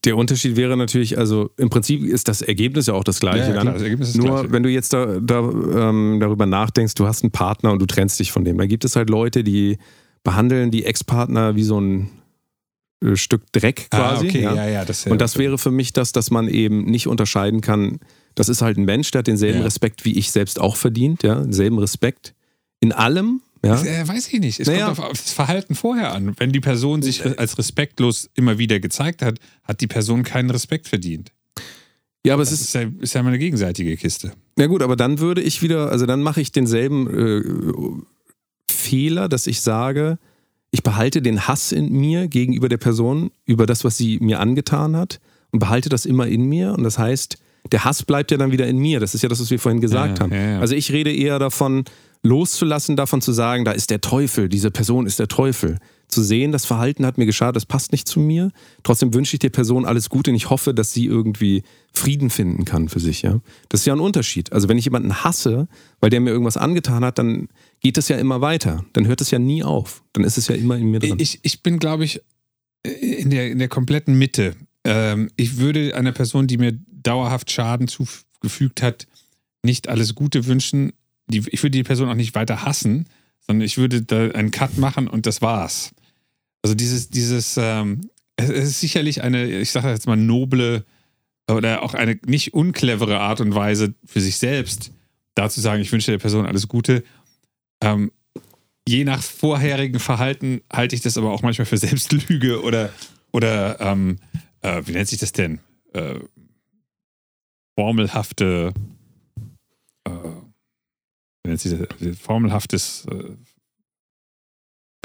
der Unterschied wäre natürlich, also im Prinzip ist das Ergebnis ja auch das gleiche. dann. das Ergebnis ist Nur Gleiche. wenn du jetzt da, da, ähm, darüber nachdenkst, du hast einen Partner und du trennst dich von dem, da gibt es halt Leute, die behandeln die Ex-Partner wie so ein äh, Stück Dreck quasi. ah, okay, ja? ja, ja, das Und das wäre für mich das, dass man eben nicht unterscheiden kann. Das ist halt ein Mensch, der hat denselben Ja. Respekt wie ich selbst auch verdient, ja, denselben Respekt in allem, ja. Äh, weiß ich nicht. Es Naja. kommt auf, auf das Verhalten vorher an. Wenn die Person sich re- als respektlos immer wieder gezeigt hat, hat die Person keinen Respekt verdient. Ja, aber es Das ist ist ja, ist ja immer eine gegenseitige Kiste. Na gut, aber dann würde ich wieder, also dann mache ich denselben äh, Fehler, dass ich sage, ich behalte den Hass in mir gegenüber der Person über das, was sie mir angetan hat und behalte das immer in mir. Und das heißt, der Hass bleibt ja dann wieder in mir. Das ist ja das, was wir vorhin gesagt Ja, haben. ja. Also ich rede eher davon, loszulassen, davon zu sagen, da ist der Teufel, diese Person ist der Teufel. Zu sehen, das Verhalten hat mir geschadet, das passt nicht zu mir. Trotzdem wünsche ich der Person alles Gute und ich hoffe, dass sie irgendwie Frieden finden kann für sich. Ja? Das ist ja ein Unterschied. Also wenn ich jemanden hasse, weil der mir irgendwas angetan hat, dann geht es ja immer weiter. Dann hört es ja nie auf. Dann ist es ja immer in mir drin. Ich, ich bin, glaube ich, in der, in der kompletten Mitte. Ähm, ich würde einer Person, die mir dauerhaft Schaden zugefügt hat, nicht alles Gute wünschen. Die, ich würde die Person auch nicht weiter hassen, sondern ich würde da einen Cut machen und das war's. Also dieses, dieses, ähm, es ist sicherlich eine, ich sage jetzt mal, noble oder auch eine nicht unclevere Art und Weise für sich selbst, da zu sagen, ich wünsche der Person alles Gute. Ähm, je nach vorherigen Verhalten halte ich das aber auch manchmal für Selbstlüge oder, oder ähm, äh, wie nennt sich das denn? Äh, formelhafte, äh, wie nennt sich das? Formelhaftes äh,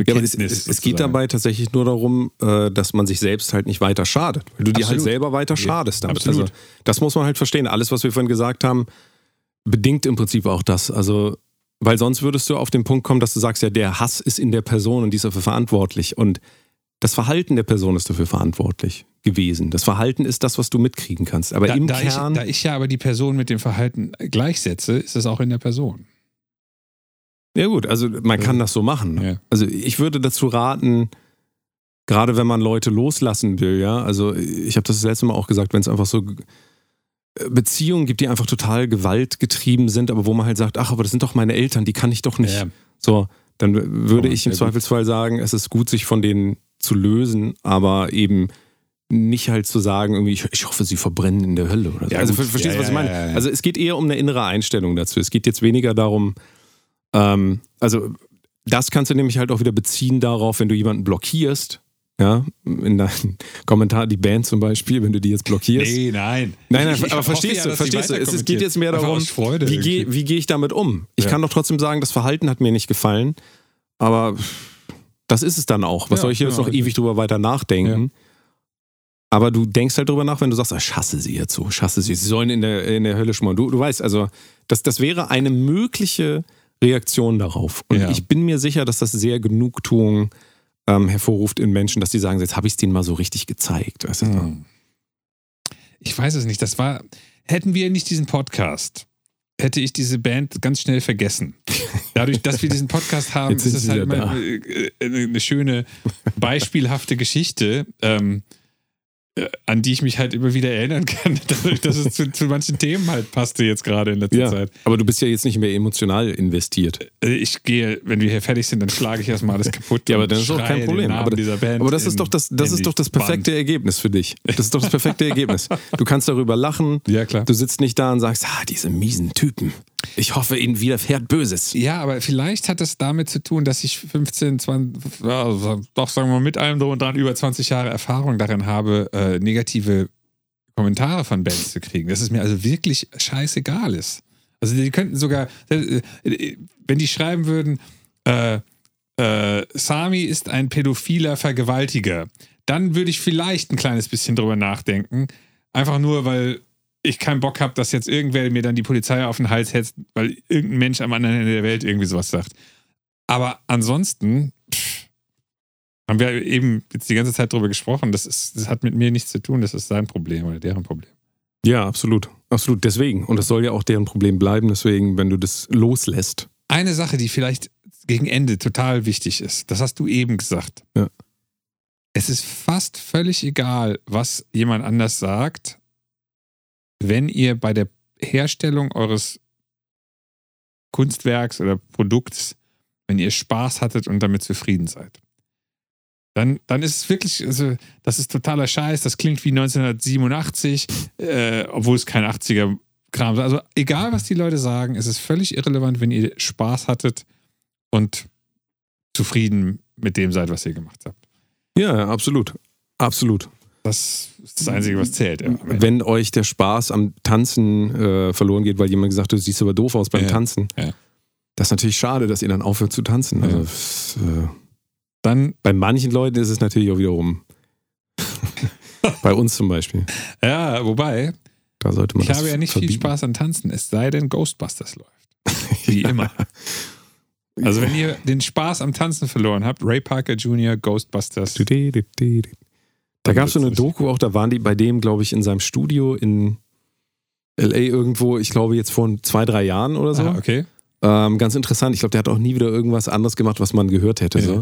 ja, aber es, Bekenntnis. es, es geht dabei tatsächlich nur darum, äh, dass man sich selbst halt nicht weiter schadet. Weil du dir halt Absolut. selber weiter Ja, schadest damit. absolut. Also, das muss man halt verstehen. Alles, was wir vorhin gesagt haben, bedingt im Prinzip auch das. Also, weil sonst würdest du auf den Punkt kommen, dass du sagst, ja, der Hass ist in der Person und die ist dafür verantwortlich. Und das Verhalten der Person ist dafür verantwortlich gewesen. Das Verhalten ist das, was du mitkriegen kannst. Aber da, im da, ich, Kern. da ich ja aber die Person mit dem Verhalten gleichsetze, ist es auch in der Person. Ja gut, also man kann das so machen. Ja. Also ich würde dazu raten, gerade wenn man Leute loslassen will, ja, also ich habe das das letzte Mal auch gesagt, wenn es einfach so äh, Beziehungen gibt, die einfach total gewaltgetrieben sind, aber wo man halt sagt, ach, aber das sind doch meine Eltern, die kann ich doch nicht. Ja. So, dann würde Oh, ich im gut. Zweifelsfall sagen, es ist gut, sich von denen zu lösen, aber eben nicht halt zu sagen, irgendwie, ich, ich hoffe, sie verbrennen in der Hölle oder so. Ja, also gut. ver- verstehst du, Ja, was ich meine? Also es geht eher um eine innere Einstellung dazu. Es geht jetzt weniger darum, ähm, also das kannst du nämlich halt auch wieder beziehen darauf, wenn du jemanden blockierst, ja, in deinen Kommentar die Band zum Beispiel, wenn du die jetzt blockierst. Nee, nein. Nein, nein, Ich- ich aber verstehst ja, du, verstehst du, es, geht jetzt mehr darum, wie gehe wie geh ich damit um? Ich Ja. kann doch trotzdem sagen, das Verhalten hat mir nicht gefallen, aber das ist es dann auch. Was Ja, soll ich hier jetzt noch ewig drüber weiter nachdenken? Aber du denkst halt drüber nach, wenn du sagst, ah, ich hasse sie jetzt so, ich hasse sie, sie sollen in der, in der Hölle schmoren. Du, du weißt, also das, das wäre eine mögliche Reaktion darauf. Und Ja. ich bin mir sicher, dass das sehr Genugtuung ähm, hervorruft in Menschen, dass die sagen, jetzt habe ich es denen mal so richtig gezeigt. Weißt du? Hm. Ich weiß es nicht. Das war, hätten wir nicht diesen Podcast, hätte ich diese Band ganz schnell vergessen. Dadurch, dass wir diesen Podcast haben, ist es halt immer da. äh, eine schöne, beispielhafte Geschichte, ähm, äh, an die ich mich halt immer wieder erinnern kann, dadurch, dass es zu, zu manchen Themen halt passte jetzt gerade in letzter Ja, Zeit. aber du bist ja jetzt nicht mehr emotional investiert. Äh, Ich gehe, wenn wir hier fertig sind, dann schlage ich erstmal alles kaputt. Ja, aber das ist schreie kein Problem. Aber, dieser Band aber das ist doch das, das, ist doch das perfekte Wand. Ergebnis für dich. Das ist doch das perfekte Ergebnis. Du kannst darüber lachen. Ja, klar. Du sitzt nicht da und sagst, ah, diese miesen Typen. Ich hoffe, ihnen widerfährt Böses. Ja, aber vielleicht hat das damit zu tun, dass ich 15, 20, ja, doch sagen wir mal mit allem drum und dran über 20 Jahre Erfahrung darin habe, äh, negative Kommentare von Bands zu kriegen. Dass es mir also wirklich scheißegal ist. Also die könnten sogar, äh, äh, wenn die schreiben würden, äh, äh, Sami ist ein pädophiler Vergewaltiger, dann würde ich vielleicht ein kleines bisschen drüber nachdenken. Einfach nur, weil ich keinen Bock habe, dass jetzt irgendwer mir dann die Polizei auf den Hals hetzt, weil irgendein Mensch am anderen Ende der Welt irgendwie sowas sagt. Aber ansonsten pff, haben wir eben jetzt die ganze Zeit drüber gesprochen. Das, ist, das hat mit mir nichts zu tun. Das ist sein Problem oder deren Problem. Ja, absolut. Absolut. Deswegen. Und das soll ja auch deren Problem bleiben. Deswegen, wenn du das loslässt. Eine Sache, die vielleicht gegen Ende total wichtig ist, das hast du eben gesagt. Ja. Es ist fast völlig egal, was jemand anders sagt, wenn ihr bei der Herstellung eures Kunstwerks oder Produkts, wenn ihr Spaß hattet und damit zufrieden seid. Dann, dann ist es wirklich, also, das ist totaler Scheiß, das klingt wie 1987, äh, obwohl es kein 80er Kram ist. Also egal, was die Leute sagen, es ist völlig irrelevant, wenn ihr Spaß hattet und zufrieden mit dem seid, was ihr gemacht habt. Ja, absolut. Absolut. Das ist das Einzige, was zählt. Ja. Wenn euch der Spaß am Tanzen äh, verloren geht, weil jemand gesagt hat, du siehst aber doof aus beim Ja, Tanzen. ja. Das ist natürlich schade, dass ihr dann aufhört zu tanzen. Also, äh, Dann, bei manchen Leuten ist es natürlich auch wiederum. bei uns zum Beispiel. ja, wobei, Da sollte man ich habe ja nicht viel verbieten. Spaß an Tanzen, es sei denn Ghostbusters läuft. Wie immer. Also wenn ihr den Spaß am Tanzen verloren habt, Ray Parker Jr., Ghostbusters. Da gab es so eine Doku auch, da waren die bei dem, glaube ich, in seinem Studio in LA irgendwo, ich glaube jetzt vor zwei, drei Jahren oder so. Ah, okay. ähm, ganz interessant. Ich glaube, der hat auch nie wieder irgendwas anderes gemacht, was man gehört hätte. Ja. So.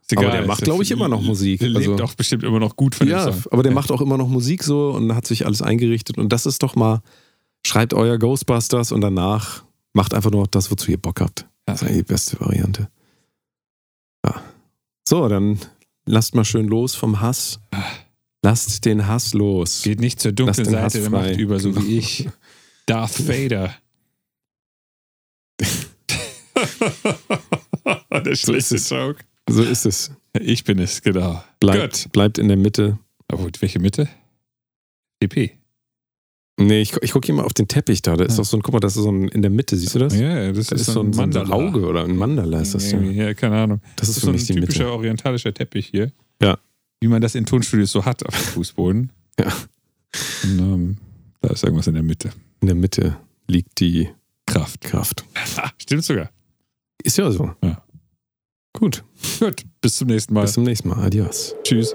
Ist Aber egal, der macht, glaube ich, immer noch Musik. Der lebt Also- auch bestimmt immer noch gut von Ja, aber der Ja. macht auch immer noch Musik so und hat sich alles eingerichtet. Und das ist doch mal, schreibt euer Ghostbusters und danach macht einfach nur das, wozu ihr Bock habt. Das ist eigentlich die beste Variante. Ja. So, dann lasst mal schön los vom Hass. Lasst den Hass los. Geht nicht zur dunklen Seite der. Macht über, so Genau. wie ich. Darth Vader. der So schlechte es. Joke. So ist es. Ich bin es, genau. Bleibt, bleibt in der Mitte. Aber gut, welche Mitte? EP. Nee, ich, ich gucke hier mal auf den Teppich da. Da ist Ja. doch so ein, guck mal, das ist so ein, in der Mitte, siehst du das? Ja, das Da ist, so ein, so ein. Auge oder ein Mandala ist das ja. Ja, keine Ahnung. Das Das ist ist für so ein mich die typischer Mitte. orientalischer Teppich hier. Ja. Wie man das in Tonstudios so hat auf dem Fußboden. Ja. Und, ähm, da ist irgendwas in der Mitte. In der Mitte liegt die Kraft. Kraft. Stimmt sogar. Ist ja so. Ja. Gut. Gut, bis zum nächsten Mal. Bis zum nächsten Mal. Adios. Tschüss.